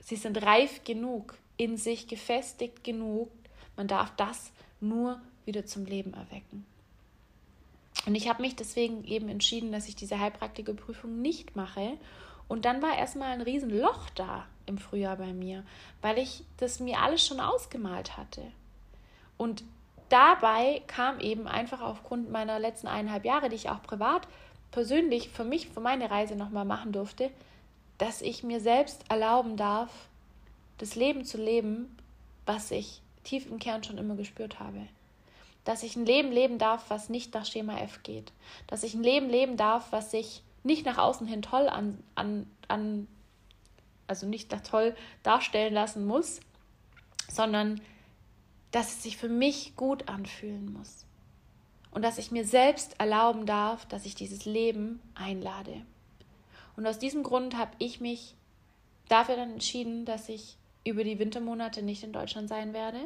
sie sind reif genug, in sich gefestigt genug. Man darf das nur wieder zum Leben erwecken. Und ich habe mich deswegen eben entschieden, dass ich diese Heilpraktikerprüfung nicht mache und dann war erstmal ein Riesenloch da im Frühjahr bei mir, weil ich das mir alles schon ausgemalt hatte. Und dabei kam eben einfach aufgrund meiner letzten eineinhalb Jahre, die ich auch privat, persönlich für mich, für meine Reise nochmal machen durfte, dass ich mir selbst erlauben darf, das Leben zu leben, was ich tief im Kern schon immer gespürt habe. Dass ich ein Leben leben darf, was nicht nach Schema F geht. Dass ich ein Leben leben darf, was sich nicht nach außen hin toll an, an, an also nicht toll darstellen lassen muss, sondern dass es sich für mich gut anfühlen muss. Und dass ich mir selbst erlauben darf, dass ich dieses Leben einlade. Und aus diesem Grund habe ich mich dafür dann entschieden, dass ich über die Wintermonate nicht in Deutschland sein werde,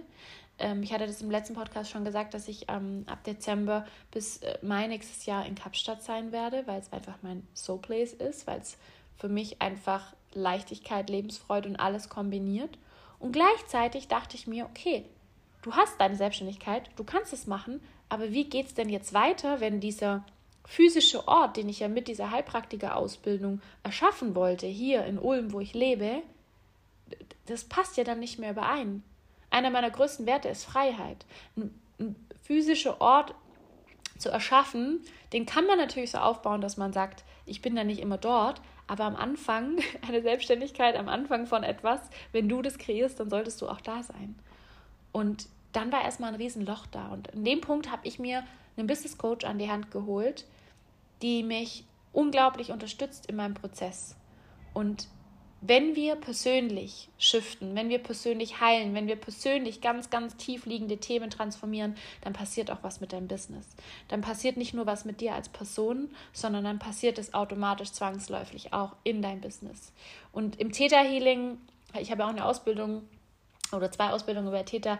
ähm, ich hatte das im letzten Podcast schon gesagt, dass ich ähm, ab Dezember bis äh, Mai nächstes Jahr in Kapstadt sein werde, weil es einfach mein Soul Place ist, weil es für mich einfach Leichtigkeit, Lebensfreude und alles kombiniert. Und gleichzeitig dachte ich mir, okay, du hast deine Selbstständigkeit, du kannst es machen, aber wie geht es denn jetzt weiter, wenn dieser physische Ort, den ich ja mit dieser Heilpraktiker-Ausbildung erschaffen wollte, hier in Ulm, wo ich lebe, das passt ja dann nicht mehr überein. Einer meiner größten Werte ist Freiheit. Ein, ein physischer Ort zu erschaffen, den kann man natürlich so aufbauen, dass man sagt, ich bin da nicht immer dort, aber am Anfang eine Selbstständigkeit, am Anfang von etwas, wenn du das kreierst, dann solltest du auch da sein. Und dann war erstmal ein Riesenloch da. Und in dem Punkt habe ich mir einen Business Coach an die Hand geholt, die mich unglaublich unterstützt in meinem Prozess. Und wenn wir persönlich shiften, wenn wir persönlich heilen, wenn wir persönlich ganz, ganz tief liegende Themen transformieren, dann passiert auch was mit deinem Business. Dann passiert nicht nur was mit dir als Person, sondern dann passiert es automatisch zwangsläufig auch in dein Business. Und im Theta Healing, ich habe auch eine Ausbildung oder zwei Ausbildungen über Theta,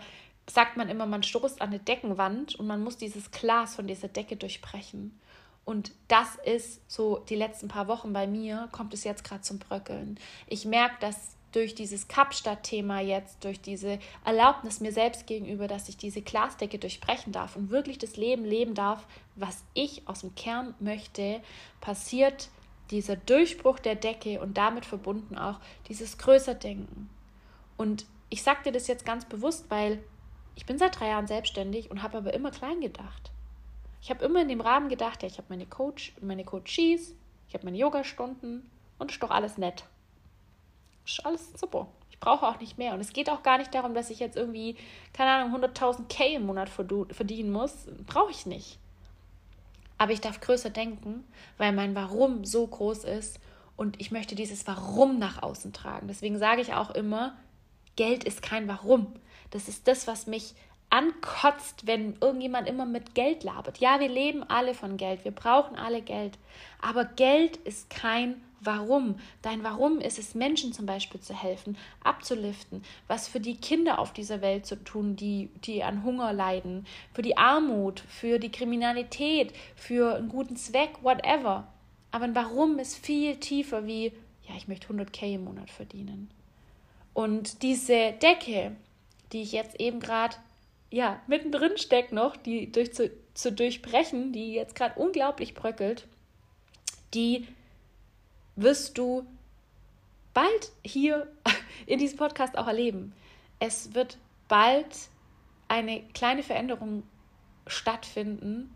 sagt man immer, man stoßt an eine Deckenwand und man muss dieses Glas von dieser Decke durchbrechen. Und das ist so die letzten paar Wochen bei mir, kommt es jetzt gerade zum Bröckeln. Ich merke, dass durch dieses Kapstadt-Thema jetzt, durch diese Erlaubnis mir selbst gegenüber, dass ich diese Glasdecke durchbrechen darf und wirklich das Leben leben darf, was ich aus dem Kern möchte, passiert dieser Durchbruch der Decke und damit verbunden auch dieses Größerdenken. Und ich sage dir das jetzt ganz bewusst, weil ich bin seit drei Jahren selbstständig und habe aber immer klein gedacht. Ich habe immer in dem Rahmen gedacht, ja, ich habe meine Coach, meine Coaches, ich habe meine Yogastunden und ist doch alles nett. Ist alles super. Ich brauche auch nicht mehr. Und es geht auch gar nicht darum, dass ich jetzt irgendwie, keine Ahnung, 100.000 K im Monat verdienen muss. Brauche ich nicht. Aber ich darf größer denken, weil mein Warum so groß ist und ich möchte dieses Warum nach außen tragen. Deswegen sage ich auch immer, Geld ist kein Warum. Das ist das, was mich ankotzt, wenn irgendjemand immer mit Geld labert. Ja, wir leben alle von Geld, wir brauchen alle Geld. Aber Geld ist kein Warum. Dein Warum ist es, Menschen zum Beispiel zu helfen, abzuliften, was für die Kinder auf dieser Welt zu tun, die, die an Hunger leiden, für die Armut, für die Kriminalität, für einen guten Zweck, whatever. Aber ein Warum ist viel tiefer wie, ja, ich möchte 100k im Monat verdienen. Und diese Decke, die ich jetzt eben gerade ja, mittendrin steckt noch, die durch zu, zu durchbrechen, die jetzt gerade unglaublich bröckelt, die wirst du bald hier in diesem Podcast auch erleben. Es wird bald eine kleine Veränderung stattfinden,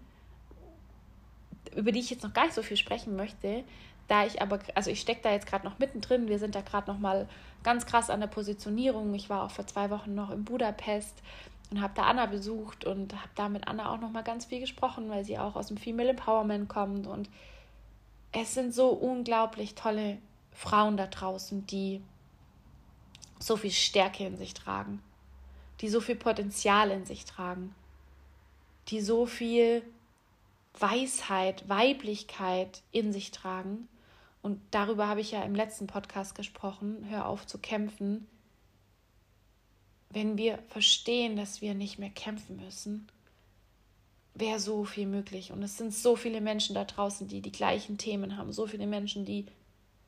über die ich jetzt noch gar nicht so viel sprechen möchte, da ich aber, also ich stecke da jetzt gerade noch mittendrin, wir sind da gerade noch mal ganz krass an der Positionierung. Ich war auch vor zwei Wochen noch in Budapest und habe da Anna besucht und habe da mit Anna auch noch mal ganz viel gesprochen, weil sie auch aus dem Female Empowerment kommt und es sind so unglaublich tolle Frauen da draußen, die so viel Stärke in sich tragen, die so viel Potenzial in sich tragen, die so viel Weisheit, Weiblichkeit in sich tragen. Und darüber habe ich ja im letzten Podcast gesprochen. Hör auf zu kämpfen, wenn wir verstehen, dass wir nicht mehr kämpfen müssen, wäre so viel möglich. Und es sind so viele Menschen da draußen, die die gleichen Themen haben, so viele Menschen, die,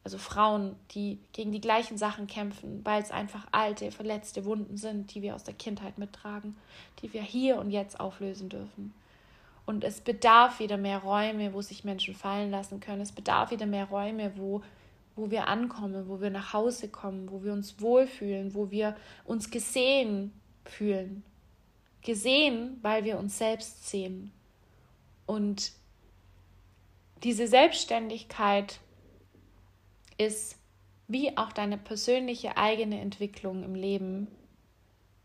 also Frauen, die gegen die gleichen Sachen kämpfen, weil es einfach alte, verletzte Wunden sind, die wir aus der Kindheit mittragen, die wir hier und jetzt auflösen dürfen. Und es bedarf wieder mehr Räume, wo sich Menschen fallen lassen können. Es bedarf wieder mehr Räume, wo wo wir ankommen, wo wir nach Hause kommen, wo wir uns wohlfühlen, wo wir uns gesehen fühlen. Gesehen, weil wir uns selbst sehen. Und diese Selbstständigkeit ist wie auch deine persönliche eigene Entwicklung im Leben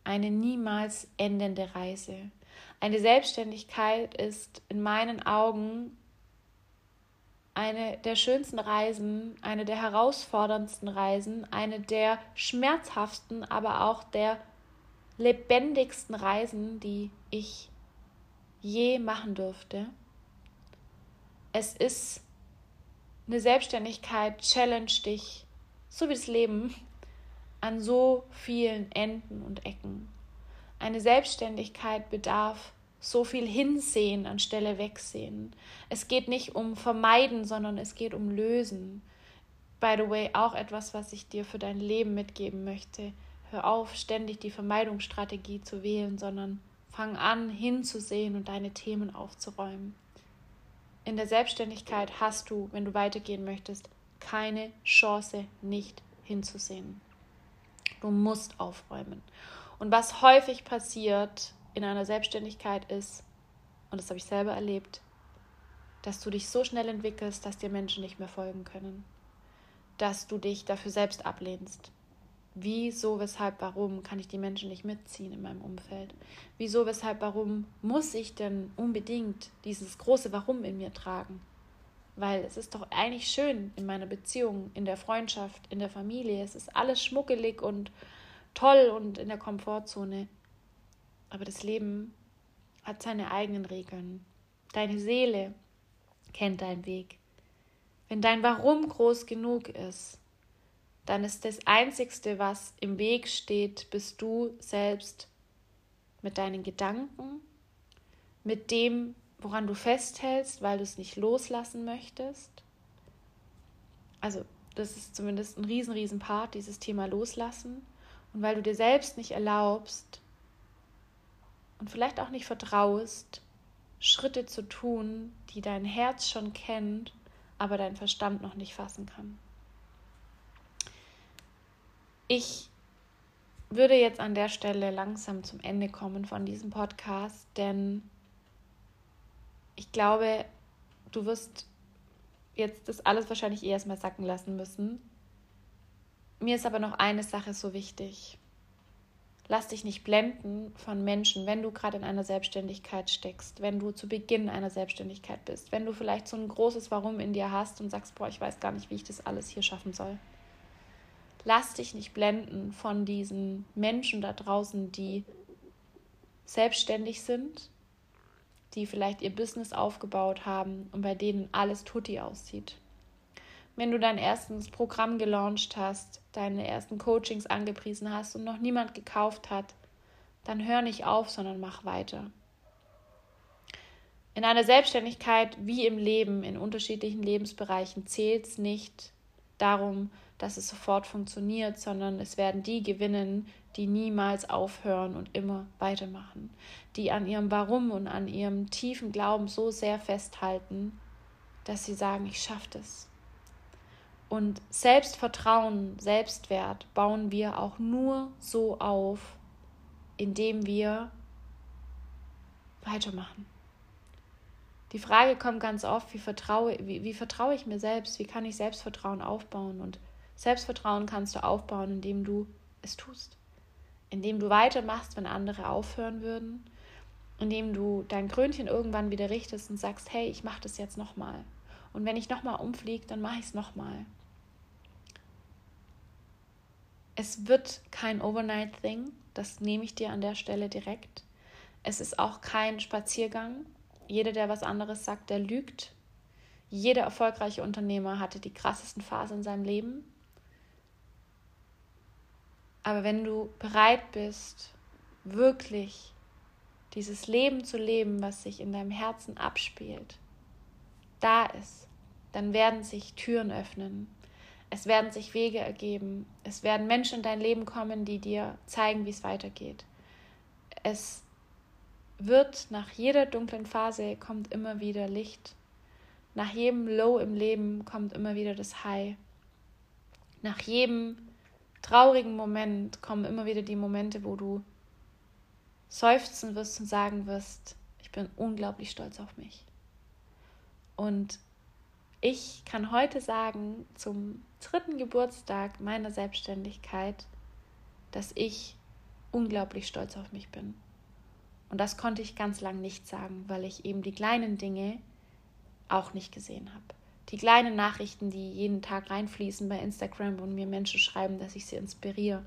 eine niemals endende Reise. Eine Selbstständigkeit ist in meinen Augen eine der schönsten Reisen, eine der herausforderndsten Reisen, eine der schmerzhaftesten, aber auch der lebendigsten Reisen, die ich je machen durfte. Es ist eine Selbstständigkeit, challenge dich, so wie das Leben, an so vielen Enden und Ecken. Eine Selbstständigkeit bedarf so viel hinsehen anstelle wegsehen. Es geht nicht um vermeiden, sondern es geht um lösen. By the way, auch etwas, was ich dir für dein Leben mitgeben möchte. Hör auf, ständig die Vermeidungsstrategie zu wählen, sondern fang an, hinzusehen und deine Themen aufzuräumen. In der Selbstständigkeit hast du, wenn du weitergehen möchtest, keine Chance, nicht hinzusehen. Du musst aufräumen. Und was häufig passiert, in einer Selbstständigkeit ist, und das habe ich selber erlebt, dass du dich so schnell entwickelst, dass dir Menschen nicht mehr folgen können. Dass du dich dafür selbst ablehnst. Wieso, weshalb, warum kann ich die Menschen nicht mitziehen in meinem Umfeld? Wieso, weshalb, warum muss ich denn unbedingt dieses große Warum in mir tragen? weil es ist doch eigentlich schön in meiner Beziehung, in der Freundschaft, in der Familie. Es ist alles schmuckelig und toll und in der Komfortzone. Aber das Leben hat seine eigenen Regeln. Deine Seele kennt deinen Weg. Wenn dein Warum groß genug ist, dann ist das Einzigste, was im Weg steht, bist du selbst mit deinen Gedanken, mit dem, woran du festhältst, weil du es nicht loslassen möchtest. Also das ist zumindest ein riesen, riesen Part, dieses Thema Loslassen. Und weil du dir selbst nicht erlaubst und vielleicht auch nicht vertraust, Schritte zu tun, die dein Herz schon kennt, aber dein Verstand noch nicht fassen kann. Ich würde jetzt an der Stelle langsam zum Ende kommen von diesem Podcast, denn ich glaube, du wirst jetzt das alles wahrscheinlich eh erstmal sacken lassen müssen. Mir ist aber noch eine Sache so wichtig. Lass dich nicht blenden von Menschen, wenn du gerade in einer Selbstständigkeit steckst, wenn du zu Beginn einer Selbstständigkeit bist, wenn du vielleicht so ein großes Warum in dir hast und sagst, boah, ich weiß gar nicht, wie ich das alles hier schaffen soll. Lass dich nicht blenden von diesen Menschen da draußen, die selbstständig sind, die vielleicht ihr Business aufgebaut haben und bei denen alles tutti aussieht. Wenn du dein erstes Programm gelauncht hast, deine ersten Coachings angepriesen hast und noch niemand gekauft hat, dann hör nicht auf, sondern mach weiter. In einer Selbstständigkeit wie im Leben, in unterschiedlichen Lebensbereichen, zählt es nicht darum, dass es sofort funktioniert, sondern es werden die gewinnen, die niemals aufhören und immer weitermachen, die an ihrem Warum und an ihrem tiefen Glauben so sehr festhalten, dass sie sagen, ich schaffe das. Und Selbstvertrauen, Selbstwert bauen wir auch nur so auf, indem wir weitermachen. Die Frage kommt ganz oft, wie vertraue, wie, wie vertraue ich mir selbst? Wie kann ich Selbstvertrauen aufbauen? Und Selbstvertrauen kannst du aufbauen, indem du es tust. Indem du weitermachst, wenn andere aufhören würden. Indem du dein Krönchen irgendwann wieder richtest und sagst, hey, ich mache das jetzt nochmal. Und wenn ich nochmal umfliege, dann mache ich es nochmal. Es wird kein Overnight-Thing, das nehme ich dir an der Stelle direkt. Es ist auch kein Spaziergang. Jeder, der was anderes sagt, der lügt. Jeder erfolgreiche Unternehmer hatte die krassesten Phasen in seinem Leben. Aber wenn du bereit bist, wirklich dieses Leben zu leben, was sich in deinem Herzen abspielt, da ist, dann werden sich Türen öffnen. Es werden sich Wege ergeben. Es werden Menschen in dein Leben kommen, die dir zeigen, wie es weitergeht. Es wird nach jeder dunklen Phase kommt immer wieder Licht. Nach jedem Low im Leben kommt immer wieder das High. Nach jedem traurigen Moment kommen immer wieder die Momente, wo du seufzen wirst und sagen wirst, ich bin unglaublich stolz auf mich. Und ich kann heute sagen, zum dritten Geburtstag meiner Selbstständigkeit, dass ich unglaublich stolz auf mich bin. Und das konnte ich ganz lang nicht sagen, weil ich eben die kleinen Dinge auch nicht gesehen habe die kleinen Nachrichten, die jeden Tag reinfließen bei Instagram und mir Menschen schreiben, dass ich sie inspiriere.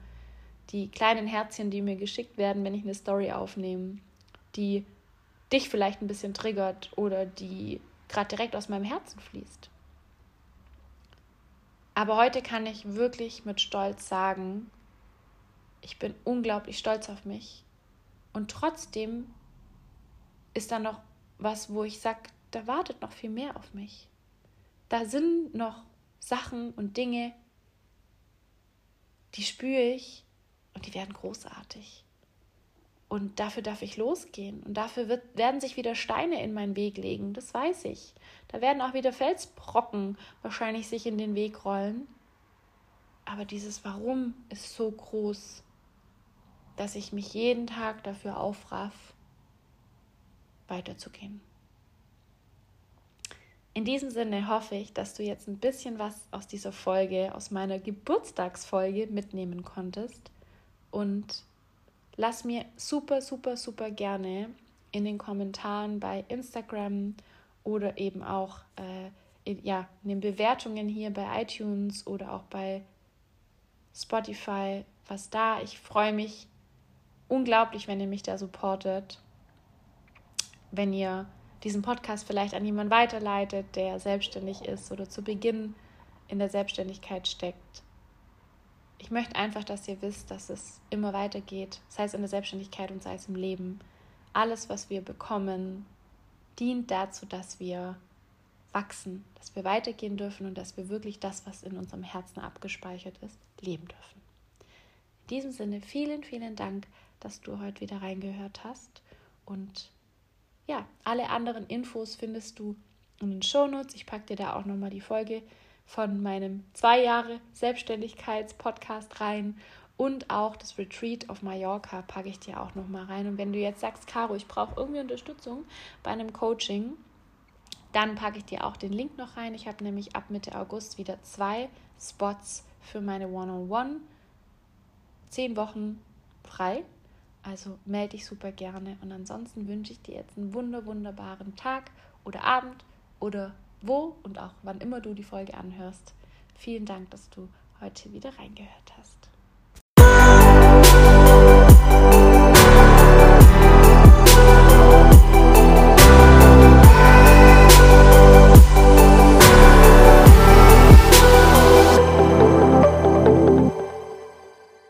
Die kleinen Herzchen, die mir geschickt werden, wenn ich eine Story aufnehme, die dich vielleicht ein bisschen triggert oder die gerade direkt aus meinem Herzen fließt. Aber heute kann ich wirklich mit Stolz sagen, ich bin unglaublich stolz auf mich. Und trotzdem ist da noch was, wo ich sage, da wartet noch viel mehr auf mich da sind noch Sachen und Dinge, die spüre ich und die werden großartig. Und dafür darf ich losgehen. Und dafür wird, werden sich wieder Steine in meinen Weg legen. Das weiß ich. Da werden auch wieder Felsbrocken wahrscheinlich sich in den Weg rollen. Aber dieses Warum ist so groß, dass ich mich jeden Tag dafür aufraff, weiterzugehen. In diesem Sinne hoffe ich, dass du jetzt ein bisschen was aus dieser Folge, aus meiner Geburtstagsfolge mitnehmen konntest. Und lass mir super, super, super gerne in den Kommentaren bei Instagram oder eben auch äh, ja, in den Bewertungen hier bei iTunes oder auch bei Spotify was da. Ich freue mich unglaublich, wenn ihr mich da supportet. Wenn ihr diesen Podcast vielleicht an jemanden weiterleitet, der selbstständig ist oder zu Beginn in der Selbstständigkeit steckt. Ich möchte einfach, dass ihr wisst, dass es immer weitergeht, sei es in der Selbstständigkeit und sei es im Leben. Alles, was wir bekommen, dient dazu, dass wir wachsen, dass wir weitergehen dürfen und dass wir wirklich das, was in unserem Herzen abgespeichert ist, leben dürfen. In diesem Sinne, vielen, vielen Dank, dass du heute wieder reingehört hast. Und ja, alle anderen Infos findest du in den Shownotes. Ich packe dir da auch nochmal die Folge von meinem zwei Jahre Selbstständigkeits-Podcast rein und auch das Retreat auf Mallorca packe ich dir auch nochmal rein. Und wenn du jetzt sagst, Caro, ich brauche irgendwie Unterstützung bei einem Coaching, dann packe ich dir auch den Link noch rein. Ich habe nämlich ab Mitte August wieder zwei Spots für meine One-on-One. Zehn Wochen frei. Also melde dich super gerne. Und ansonsten wünsche ich dir jetzt einen wunder, wunderbaren Tag oder Abend oder wo und auch wann immer du die Folge anhörst. Vielen Dank, dass du heute wieder reingehört hast.